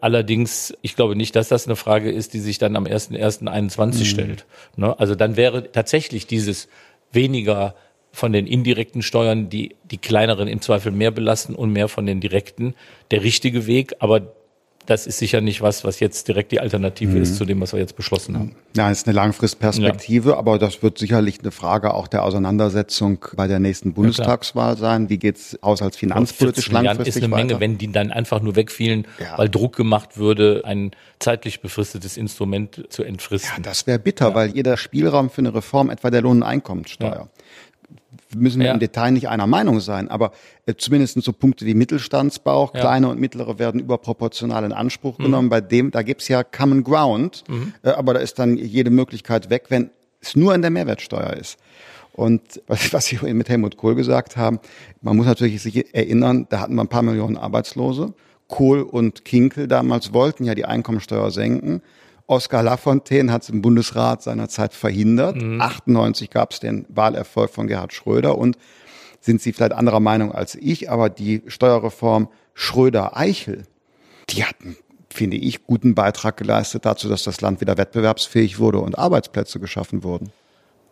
Allerdings, ich glaube nicht, dass das eine Frage ist, die sich dann am 1.1.21 mhm. stellt. Ne? Also dann wäre tatsächlich dieses weniger von den indirekten Steuern, die die kleineren im Zweifel mehr belasten und mehr von den direkten, der richtige Weg. Aber das ist sicher nicht was, was jetzt direkt die Alternative mhm. ist zu dem, was wir jetzt beschlossen haben. Ja, ist eine Langfristperspektive, ja. aber das wird sicherlich eine Frage auch der Auseinandersetzung bei der nächsten Bundestagswahl ja, sein. Wie geht's haushaltsfinanzpolitisch langfristig ist eine weiter? Menge, wenn die dann einfach nur wegfielen, ja. weil Druck gemacht würde, ein zeitlich befristetes Instrument zu entfristen. Ja, das wäre bitter, weil jeder Spielraum für eine Reform, etwa der Lohn- und Einkommenssteuer, müssen wir ja. im Detail nicht einer Meinung sein, aber äh, zumindest so Punkte wie Mittelstandsbau, ja. kleine und mittlere werden überproportional in Anspruch mhm. genommen. Bei dem, da gibt's ja Common Ground, mhm. äh, aber da ist dann jede Möglichkeit weg, wenn es nur in der Mehrwertsteuer ist. Und was, was Sie mit Helmut Kohl gesagt haben, man muss natürlich sich erinnern, da hatten wir ein paar Millionen Arbeitslose. Kohl und Kinkel damals wollten ja die Einkommensteuer senken. Oskar Lafontaine hat es im Bundesrat seinerzeit verhindert. Mhm. 98 gab es den Wahlerfolg von Gerhard Schröder und sind Sie vielleicht anderer Meinung als ich, aber die Steuerreform Schröder-Eichel, die hatten finde ich, guten Beitrag geleistet dazu, dass das Land wieder wettbewerbsfähig wurde und Arbeitsplätze geschaffen wurden.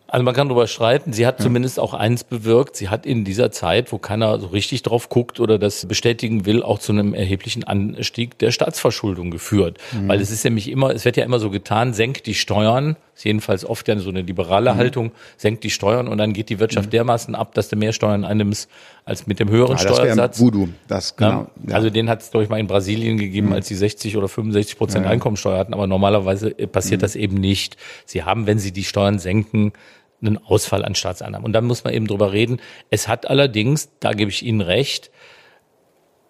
Also man kann darüber streiten. Sie hat ja. zumindest auch eins bewirkt. Sie hat in dieser Zeit, wo keiner so richtig drauf guckt oder das bestätigen will, auch zu einem erheblichen Anstieg der Staatsverschuldung geführt. Mhm. Weil es ist nämlich immer, es wird ja immer so getan, senkt die Steuern, ist jedenfalls oft ja so eine liberale mhm. Haltung, senkt die Steuern und dann geht die Wirtschaft mhm. dermaßen ab, dass du mehr Steuern einnimmst als mit dem höheren ja, das Steuersatz. Voodoo, das genau. Ja. Also den hat es, glaube ich, mal in Brasilien gegeben, mhm. als sie 60 oder 65 Prozent ja, Einkommensteuer hatten. Aber normalerweise passiert mhm. das eben nicht. Sie haben, wenn sie die Steuern senken, einen Ausfall an Staatseinnahmen. Und dann muss man eben drüber reden. Es hat allerdings, da gebe ich Ihnen recht,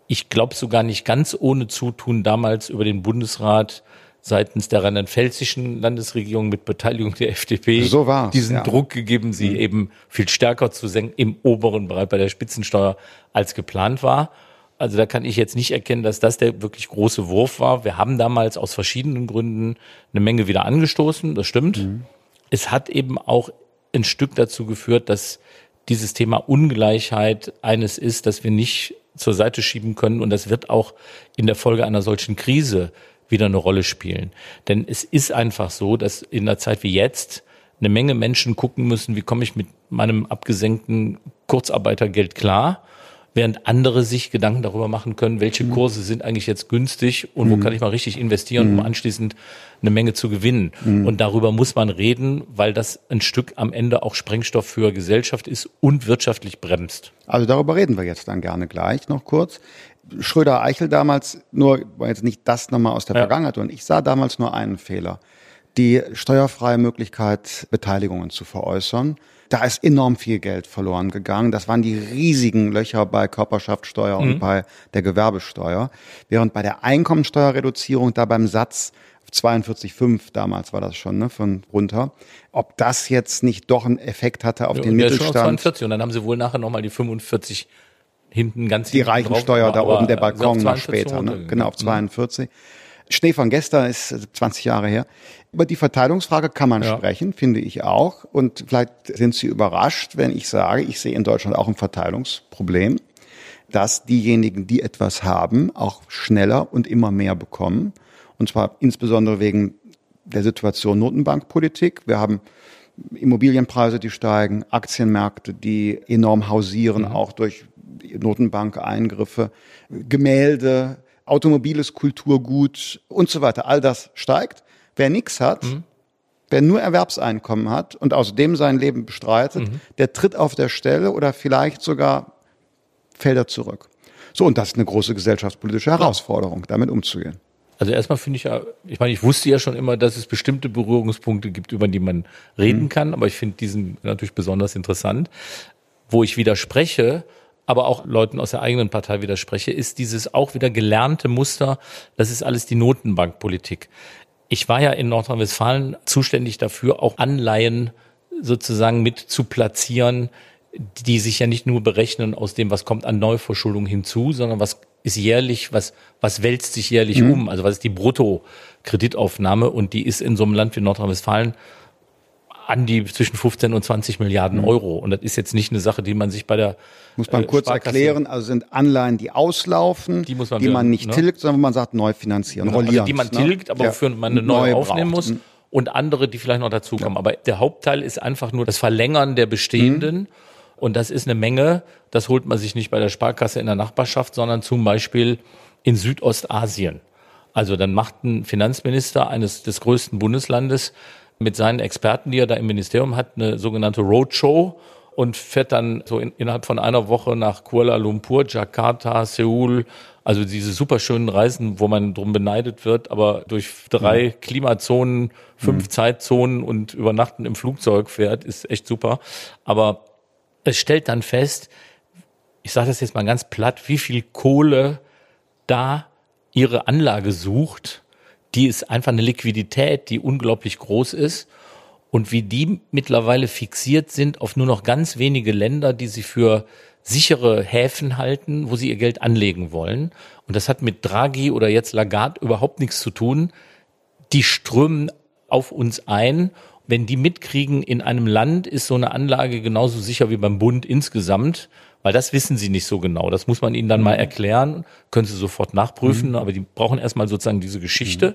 ich glaube sogar nicht ganz ohne Zutun damals über den Bundesrat seitens der rheinland-pfälzischen Landesregierung mit Beteiligung der FDP so diesen ja. Druck gegeben, sie mhm. eben viel stärker zu senken im oberen Bereich bei der Spitzensteuer als geplant war. Also da kann ich jetzt nicht erkennen, dass das der wirklich große Wurf war. Wir haben damals aus verschiedenen Gründen eine Menge wieder angestoßen, das stimmt. Mhm. Es hat eben auch ein Stück dazu geführt, dass dieses Thema Ungleichheit eines ist, das wir nicht zur Seite schieben können. Und das wird auch in der Folge einer solchen Krise wieder eine Rolle spielen. Denn es ist einfach so, dass in einer Zeit wie jetzt eine Menge Menschen gucken müssen, wie komme ich mit meinem abgesenkten Kurzarbeitergeld klar während andere sich Gedanken darüber machen können, welche mhm. Kurse sind eigentlich jetzt günstig und wo mhm. kann ich mal richtig investieren, um mhm. anschließend eine Menge zu gewinnen. Und darüber muss man reden, weil das ein Stück am Ende auch Sprengstoff für Gesellschaft ist und wirtschaftlich bremst. Also darüber reden wir jetzt dann gerne gleich noch kurz. Schröder-Eichel damals, nur weil jetzt nicht das nochmal aus der ja. Vergangenheit, und ich sah damals nur einen Fehler. Die steuerfreie Möglichkeit, Beteiligungen zu veräußern da ist enorm viel Geld verloren gegangen. Das waren die riesigen Löcher bei Körperschaftssteuer mhm. und bei der Gewerbesteuer. Während bei der Einkommensteuerreduzierung da beim Satz 42,5 damals war das schon, ne, von runter. Ob das jetzt nicht doch einen Effekt hatte auf ja, den Mittelstand. Schon 42 und dann haben sie wohl nachher nochmal die 45 hinten ganz Die Reichensteuer da oben, der Balkon noch später, ne? genau, auf 42. Mhm. Schnee von gestern ist 20 Jahre her. Über die Verteilungsfrage kann man ja. sprechen, finde ich auch. Und vielleicht sind Sie überrascht, wenn ich sage, ich sehe in Deutschland auch ein Verteilungsproblem, dass diejenigen, die etwas haben, auch schneller und immer mehr bekommen. Und zwar insbesondere wegen der Situation Notenbankpolitik. Wir haben Immobilienpreise, die steigen, Aktienmärkte, die enorm hausieren, mhm. auch durch Notenbankeingriffe, Gemälde, automobiles Kulturgut und so weiter. All das steigt. Wer nichts hat, mhm. wer nur Erwerbseinkommen hat und außerdem sein Leben bestreitet, mhm. der tritt auf der Stelle oder vielleicht sogar fällt er zurück. So, und das ist eine große gesellschaftspolitische Herausforderung, damit umzugehen. Also erstmal finde ich ja, ich meine, ich wusste ja schon immer, dass es bestimmte Berührungspunkte gibt, über die man reden mhm. kann, aber ich finde diesen natürlich besonders interessant. Wo ich widerspreche, aber auch Leuten aus der eigenen Partei widerspreche, ist dieses auch wieder gelernte Muster, das ist alles die Notenbankpolitik. Ich war ja in Nordrhein-Westfalen zuständig dafür, auch Anleihen sozusagen mit zu platzieren, die sich ja nicht nur berechnen aus dem, was kommt an Neuverschuldung hinzu, sondern was ist jährlich, was, was wälzt sich jährlich mhm. um, also was ist die Brutto-Kreditaufnahme und die ist in so einem Land wie Nordrhein-Westfalen an die zwischen 15 und 20 Milliarden mhm. Euro. Und das ist jetzt nicht eine Sache, die man sich bei der muss man äh, kurz Sparkasse erklären. Also sind Anleihen, die auslaufen, die, muss man, die man nicht ne? tilgt, sondern wo man sagt neu finanzieren, genau, also die man ne? tilgt, aber wofür man eine neue, neue aufnehmen braucht. muss. Mhm. Und andere, die vielleicht noch dazukommen. Ja. Aber der Hauptteil ist einfach nur das Verlängern der bestehenden. Mhm. Und das ist eine Menge. Das holt man sich nicht bei der Sparkasse in der Nachbarschaft, sondern zum Beispiel in Südostasien. Also dann macht ein Finanzminister eines des größten Bundeslandes mit seinen Experten, die er da im Ministerium hat, eine sogenannte Roadshow und fährt dann so in, innerhalb von einer Woche nach Kuala Lumpur, Jakarta, Seoul, also diese super schönen Reisen, wo man drum beneidet wird, aber durch drei mhm. Klimazonen, fünf mhm. Zeitzonen und übernachten im Flugzeug fährt, ist echt super. Aber es stellt dann fest, ich sage das jetzt mal ganz platt, wie viel Kohle da ihre Anlage sucht die ist einfach eine Liquidität, die unglaublich groß ist. Und wie die mittlerweile fixiert sind auf nur noch ganz wenige Länder, die sie für sichere Häfen halten, wo sie ihr Geld anlegen wollen. Und das hat mit Draghi oder jetzt Lagarde überhaupt nichts zu tun. Die strömen auf uns ein. Wenn die mitkriegen, in einem Land ist so eine Anlage genauso sicher wie beim Bund insgesamt, weil das wissen sie nicht so genau. Das muss man ihnen dann mhm. mal erklären, können sie sofort nachprüfen, mhm. aber die brauchen erstmal sozusagen diese Geschichte. Mhm.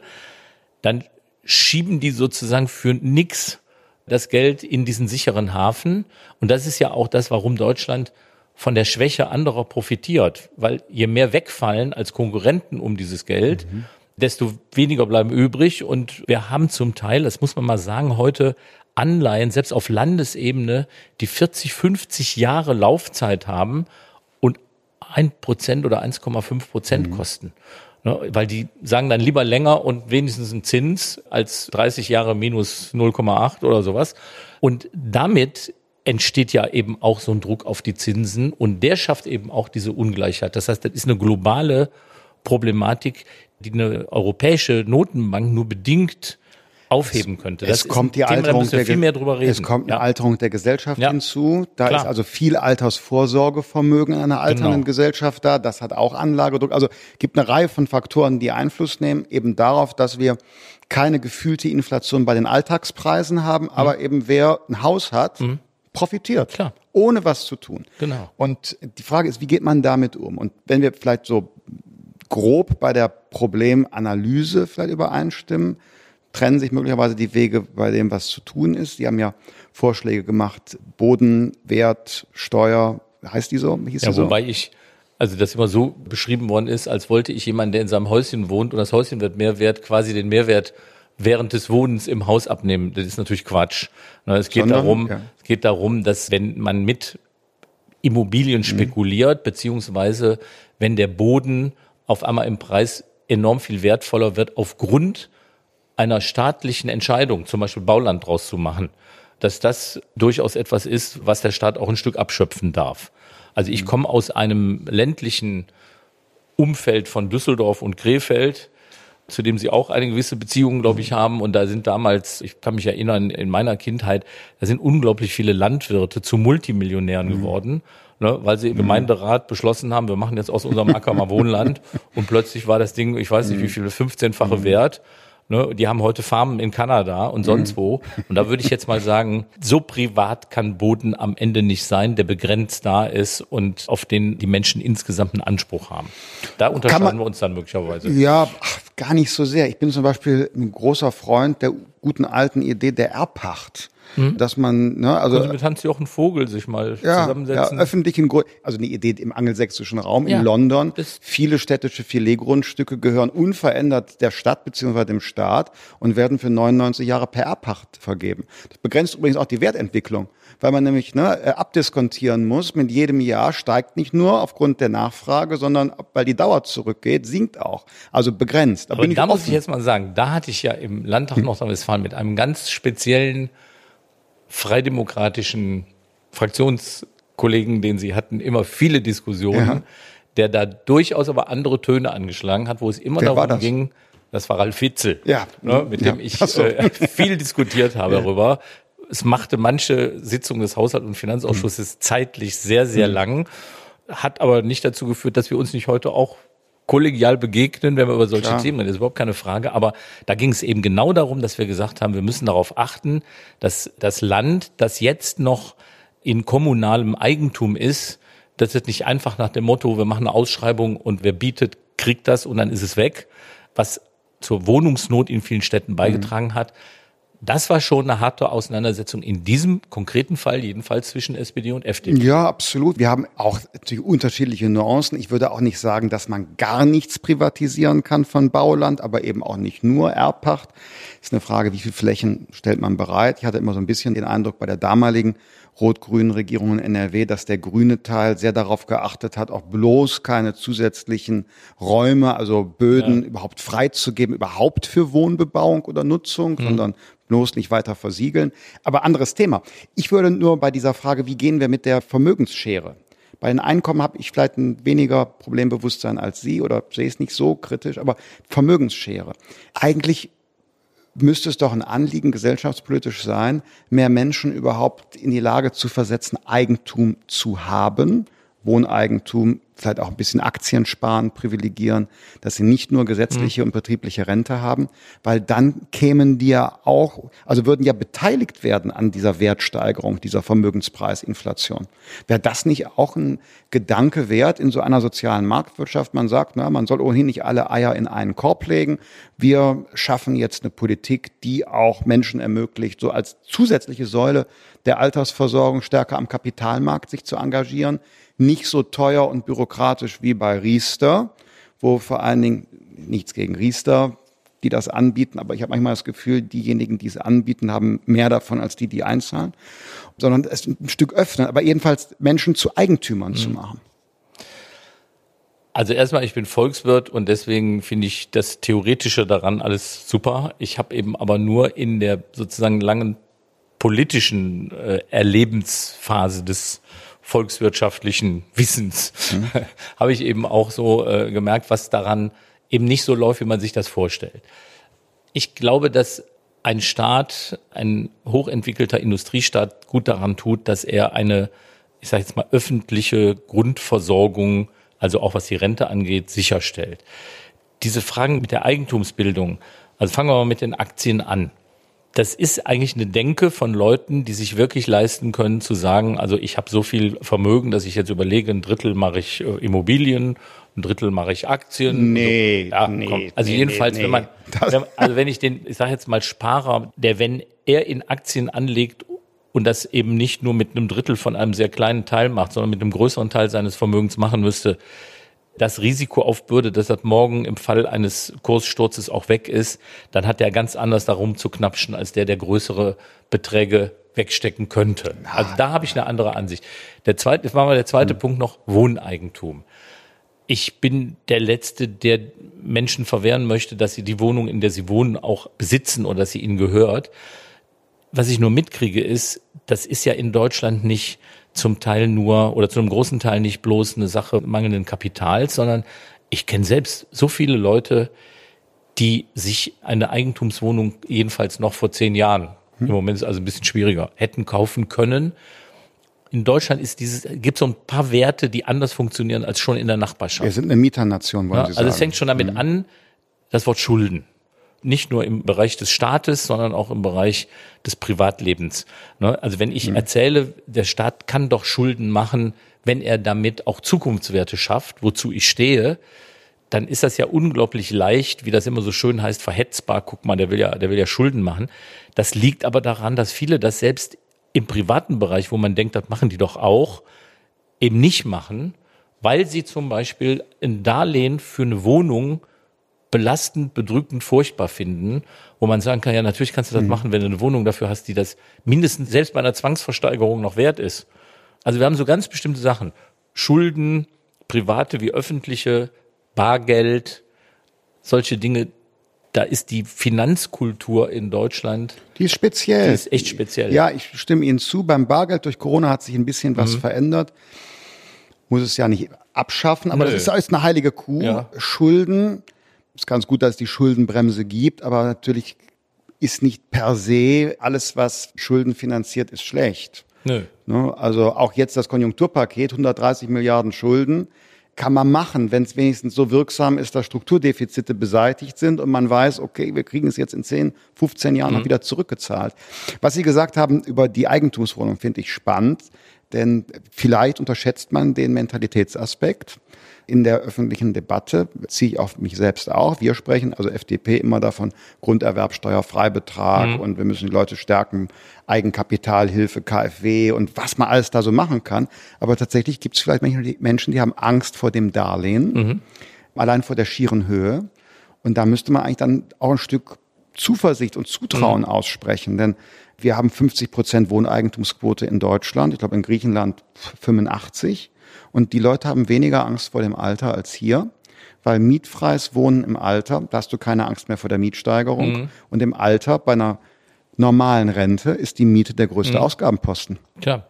Dann schieben die sozusagen für nix das Geld in diesen sicheren Hafen. Und das ist ja auch das, warum Deutschland von der Schwäche anderer profitiert. Weil je mehr wegfallen als Konkurrenten um dieses Geld, mhm. Desto weniger bleiben übrig. Und wir haben zum Teil, das muss man mal sagen, heute Anleihen, selbst auf Landesebene, die 40, 50 Jahre Laufzeit haben und ein Prozent oder 1,5 Prozent mhm. kosten. Ne, weil die sagen dann lieber länger und wenigstens einen Zins als 30 Jahre minus 0,8 oder sowas. Und damit entsteht ja eben auch so ein Druck auf die Zinsen und der schafft eben auch diese Ungleichheit. Das heißt, das ist eine globale Problematik, die eine europäische Notenbank nur bedingt aufheben könnte. Es kommt die Thema, Alterung der, viel mehr drüber reden. Es kommt eine ja. Alterung der Gesellschaft ja. hinzu. Da Klar. ist also viel Altersvorsorgevermögen in einer alternden genau. Gesellschaft da. Das hat auch Anlagedruck. Also gibt eine Reihe von Faktoren, die Einfluss nehmen eben darauf, dass wir keine gefühlte Inflation bei den Alltagspreisen haben, mhm. aber eben wer ein Haus hat, mhm. profitiert. Klar. Ohne was zu tun. Genau. Und die Frage ist, wie geht man damit um? Und wenn wir vielleicht so grob bei der Problemanalyse vielleicht übereinstimmen, trennen sich möglicherweise die Wege bei dem, was zu tun ist. Die haben ja Vorschläge gemacht, Bodenwert, Steuer, heißt die so? Hieß ja, die so? wobei ich, also das immer so beschrieben worden ist, als wollte ich jemanden, der in seinem Häuschen wohnt und das Häuschen wird mehr wert, quasi den Mehrwert während des Wohnens im Haus abnehmen. Das ist natürlich Quatsch. Es geht Sondern, darum, ja. es geht darum, dass wenn man mit Immobilien spekuliert, mhm. beziehungsweise wenn der Boden auf einmal im Preis enorm viel wertvoller wird aufgrund einer staatlichen Entscheidung, zum Beispiel Bauland draus zu machen, dass das durchaus etwas ist, was der Staat auch ein Stück abschöpfen darf. Also ich mhm. komme aus einem ländlichen Umfeld von Düsseldorf und Krefeld, zu dem sie auch eine gewisse Beziehung, glaube ich, haben. Und da sind damals, ich kann mich erinnern, in meiner Kindheit, da sind unglaublich viele Landwirte zu Multimillionären mhm. geworden, ne, weil sie im mhm. Gemeinderat beschlossen haben, wir machen jetzt aus unserem Acker mal <laughs> Wohnland. und plötzlich war das Ding, ich weiß nicht, wie viele, 15-fache mhm. wert. Ne, die haben heute Farmen in Kanada und sonst mhm. wo. Und da würde ich jetzt mal sagen, so privat kann Boden am Ende nicht sein, der begrenzt da ist und auf den die Menschen insgesamt einen Anspruch haben. Da unterscheiden man, wir uns dann möglicherweise. Ja, gar nicht so sehr. Ich bin zum Beispiel ein großer Freund der guten alten Idee der Erbpacht. Mhm. Dass man, ne, also. Können Sie mit Hans-Jochen Vogel sich mal ja, zusammensetzen? Ja, öffentlich in, also eine Idee im angelsächsischen Raum ja, in London. Viele städtische Filetgrundstücke gehören unverändert der Stadt bzw. dem Staat und werden für 99 Jahre per Erbpacht vergeben. Das begrenzt übrigens auch die Wertentwicklung, weil man nämlich ne, äh, abdiskontieren muss. Mit jedem Jahr steigt nicht nur aufgrund der Nachfrage, sondern weil die Dauer zurückgeht, sinkt auch. Also begrenzt. Da, Aber da muss ich jetzt mal sagen, da hatte ich ja im Landtag <laughs> Nordrhein-Westfalen mit einem ganz speziellen freidemokratischen Fraktionskollegen, den sie hatten, immer viele Diskussionen, ja. der da durchaus aber andere Töne angeschlagen hat, wo es immer Wer darum ging, das war Ralf Witzel, ja. ne, mit ja. dem ich so. äh, viel diskutiert habe <laughs> darüber. Es machte manche Sitzungen des Haushalt- und Finanzausschusses mhm. zeitlich sehr, sehr mhm. lang, hat aber nicht dazu geführt, dass wir uns nicht heute auch kollegial begegnen, wenn wir über solche Klar. Themen reden. Das ist überhaupt keine Frage. Aber da ging es eben genau darum, dass wir gesagt haben, wir müssen darauf achten, dass das Land, das jetzt noch in kommunalem Eigentum ist, dass es nicht einfach nach dem Motto, wir machen eine Ausschreibung und wer bietet, kriegt das und dann ist es weg, was zur Wohnungsnot in vielen Städten beigetragen mhm. hat, das war schon eine harte Auseinandersetzung in diesem konkreten Fall, jedenfalls zwischen SPD und FDP. Ja, absolut. Wir haben auch natürlich unterschiedliche Nuancen. Ich würde auch nicht sagen, dass man gar nichts privatisieren kann von Bauland, aber eben auch nicht nur Erbpacht. Ist eine Frage, wie viele Flächen stellt man bereit? Ich hatte immer so ein bisschen den Eindruck bei der damaligen rot-grünen Regierung in NRW, dass der grüne Teil sehr darauf geachtet hat, auch bloß keine zusätzlichen Räume, also Böden ja. überhaupt freizugeben, überhaupt für Wohnbebauung oder Nutzung, mhm. sondern bloß nicht weiter versiegeln. Aber anderes Thema. Ich würde nur bei dieser Frage, wie gehen wir mit der Vermögensschere? Bei den Einkommen habe ich vielleicht ein weniger Problembewusstsein als Sie oder sehe es nicht so kritisch, aber Vermögensschere. Eigentlich müsste es doch ein Anliegen gesellschaftspolitisch sein, mehr Menschen überhaupt in die Lage zu versetzen, Eigentum zu haben, Wohneigentum vielleicht auch ein bisschen Aktien sparen, privilegieren, dass sie nicht nur gesetzliche mhm. und betriebliche Rente haben, weil dann kämen die ja auch, also würden ja beteiligt werden an dieser Wertsteigerung, dieser Vermögenspreisinflation. Wäre das nicht auch ein Gedanke wert in so einer sozialen Marktwirtschaft? Man sagt, na, man soll ohnehin nicht alle Eier in einen Korb legen. Wir schaffen jetzt eine Politik, die auch Menschen ermöglicht, so als zusätzliche Säule der Altersversorgung stärker am Kapitalmarkt sich zu engagieren nicht so teuer und bürokratisch wie bei Riester, wo vor allen Dingen nichts gegen Riester, die das anbieten, aber ich habe manchmal das Gefühl, diejenigen, die es anbieten, haben mehr davon als die, die einzahlen, sondern es ein Stück öffnen, aber jedenfalls Menschen zu Eigentümern mhm. zu machen. Also erstmal, ich bin Volkswirt und deswegen finde ich das Theoretische daran alles super. Ich habe eben aber nur in der sozusagen langen politischen äh, Erlebensphase des volkswirtschaftlichen Wissens mhm. <laughs> habe ich eben auch so äh, gemerkt, was daran eben nicht so läuft, wie man sich das vorstellt. Ich glaube, dass ein Staat, ein hochentwickelter Industriestaat gut daran tut, dass er eine, ich sage jetzt mal, öffentliche Grundversorgung, also auch was die Rente angeht, sicherstellt. Diese Fragen mit der Eigentumsbildung, also fangen wir mal mit den Aktien an das ist eigentlich eine Denke von Leuten, die sich wirklich leisten können, zu sagen, also ich habe so viel Vermögen, dass ich jetzt überlege, ein Drittel mache ich äh, Immobilien, ein Drittel mache ich Aktien. Nee, so, ja, nee komm. Also nee, jedenfalls, nee, wenn man, wenn, also wenn ich den, ich sage jetzt mal Sparer, der wenn er in Aktien anlegt und das eben nicht nur mit einem Drittel von einem sehr kleinen Teil macht, sondern mit einem größeren Teil seines Vermögens machen müsste, das Risiko aufbürdet, dass das morgen im Fall eines Kurssturzes auch weg ist, dann hat der ganz anders darum zu knapschen, als der, der größere Beträge wegstecken könnte. Also da habe ich eine andere Ansicht. Der zweite, das war mal der zweite mhm. Punkt noch, Wohneigentum. Ich bin der Letzte, der Menschen verwehren möchte, dass sie die Wohnung, in der sie wohnen, auch besitzen oder dass sie ihnen gehört. Was ich nur mitkriege, ist, das ist ja in Deutschland nicht zum Teil nur oder zu einem großen Teil nicht bloß eine Sache mangelnden Kapitals, sondern ich kenne selbst so viele Leute, die sich eine Eigentumswohnung jedenfalls noch vor zehn Jahren, hm. im Moment ist es also ein bisschen schwieriger, hätten kaufen können. In Deutschland ist dieses, gibt so ein paar Werte, die anders funktionieren als schon in der Nachbarschaft. Wir sind eine Mieternation, wollen ja, Sie sagen. Also es fängt schon damit hm. an, das Wort Schulden nicht nur im Bereich des Staates, sondern auch im Bereich des Privatlebens. Ne? Also wenn ich mhm. erzähle, der Staat kann doch Schulden machen, wenn er damit auch Zukunftswerte schafft, wozu ich stehe, dann ist das ja unglaublich leicht, wie das immer so schön heißt, verhetzbar. Guck mal, der will ja, der will ja Schulden machen. Das liegt aber daran, dass viele das selbst im privaten Bereich, wo man denkt, das machen die doch auch, eben nicht machen, weil sie zum Beispiel ein Darlehen für eine Wohnung belastend, bedrückend, furchtbar finden, wo man sagen kann, ja, natürlich kannst du das mhm. machen, wenn du eine Wohnung dafür hast, die das mindestens selbst bei einer Zwangsversteigerung noch wert ist. Also wir haben so ganz bestimmte Sachen. Schulden, private wie öffentliche, Bargeld, solche Dinge. Da ist die Finanzkultur in Deutschland. Die ist speziell. Die ist echt speziell. Ja, ich stimme Ihnen zu. Beim Bargeld durch Corona hat sich ein bisschen was mhm. verändert. Muss es ja nicht abschaffen, aber Nö. das ist alles eine heilige Kuh. Ja. Schulden ist ganz gut, dass es die Schuldenbremse gibt, aber natürlich ist nicht per se alles, was Schulden finanziert, ist schlecht. Nö. Ne? Also auch jetzt das Konjunkturpaket, 130 Milliarden Schulden, kann man machen, wenn es wenigstens so wirksam ist, dass Strukturdefizite beseitigt sind und man weiß, okay, wir kriegen es jetzt in 10, 15 Jahren mhm. noch wieder zurückgezahlt. Was Sie gesagt haben über die Eigentumswohnung, finde ich spannend, denn vielleicht unterschätzt man den Mentalitätsaspekt in der öffentlichen Debatte, ziehe ich auf mich selbst auch. Wir sprechen, also FDP, immer davon, Grunderwerbsteuer, Freibetrag mhm. und wir müssen die Leute stärken, Eigenkapitalhilfe, KfW und was man alles da so machen kann. Aber tatsächlich gibt es vielleicht Menschen, die haben Angst vor dem Darlehen, mhm. allein vor der schieren Höhe. Und da müsste man eigentlich dann auch ein Stück Zuversicht und Zutrauen mhm. aussprechen, denn wir haben 50 Prozent Wohneigentumsquote in Deutschland, ich glaube in Griechenland 85. Und die Leute haben weniger Angst vor dem Alter als hier, weil mietfreies Wohnen im Alter, da hast du keine Angst mehr vor der Mietsteigerung. Mhm. Und im Alter bei einer normalen Rente ist die Miete der größte mhm. Ausgabenposten. Tja.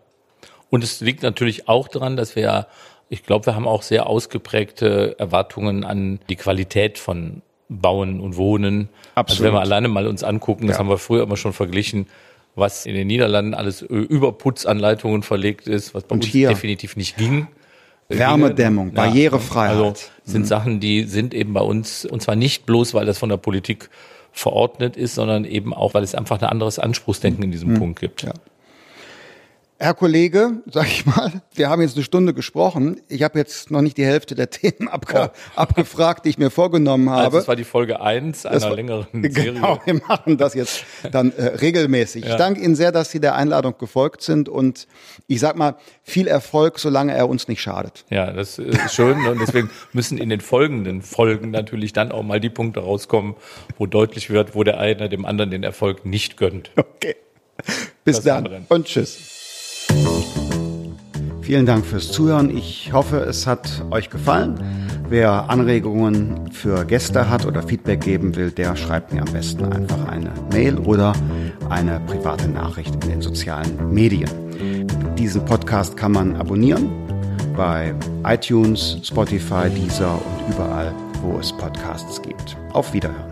Und es liegt natürlich auch daran, dass wir ja, ich glaube, wir haben auch sehr ausgeprägte Erwartungen an die Qualität von Bauen und Wohnen. Absolut. Also wenn wir alleine mal uns angucken, das ja. haben wir früher immer schon verglichen, was in den Niederlanden alles über Putzanleitungen verlegt ist, was bei und uns hier. definitiv nicht ging. Wärmedämmung, ja, Barrierefreiheit. Also sind mhm. Sachen, die sind eben bei uns, und zwar nicht bloß, weil das von der Politik verordnet ist, sondern eben auch, weil es einfach ein anderes Anspruchsdenken in diesem mhm. Punkt gibt. Ja. Herr Kollege, sag ich mal, wir haben jetzt eine Stunde gesprochen. Ich habe jetzt noch nicht die Hälfte der <laughs> Themen abge oh. abgefragt, die ich mir vorgenommen habe. Also das war die Folge eins einer war, längeren <laughs> Serie. Genau, wir machen das jetzt dann äh, regelmäßig. Ja. Ich danke Ihnen sehr, dass Sie der Einladung gefolgt sind und ich sag mal, viel Erfolg, solange er uns nicht schadet. Ja, das ist schön und deswegen <laughs> müssen in den folgenden Folgen natürlich dann auch mal die Punkte rauskommen, wo deutlich wird, wo der eine dem anderen den Erfolg nicht gönnt. Okay. Bis das dann und tschüss. Vielen Dank fürs Zuhören. Ich hoffe, es hat euch gefallen. Wer Anregungen für Gäste hat oder Feedback geben will, der schreibt mir am besten einfach eine Mail oder eine private Nachricht in den sozialen Medien. Diesen Podcast kann man abonnieren bei iTunes, Spotify, Deezer und überall, wo es Podcasts gibt. Auf Wiederhören.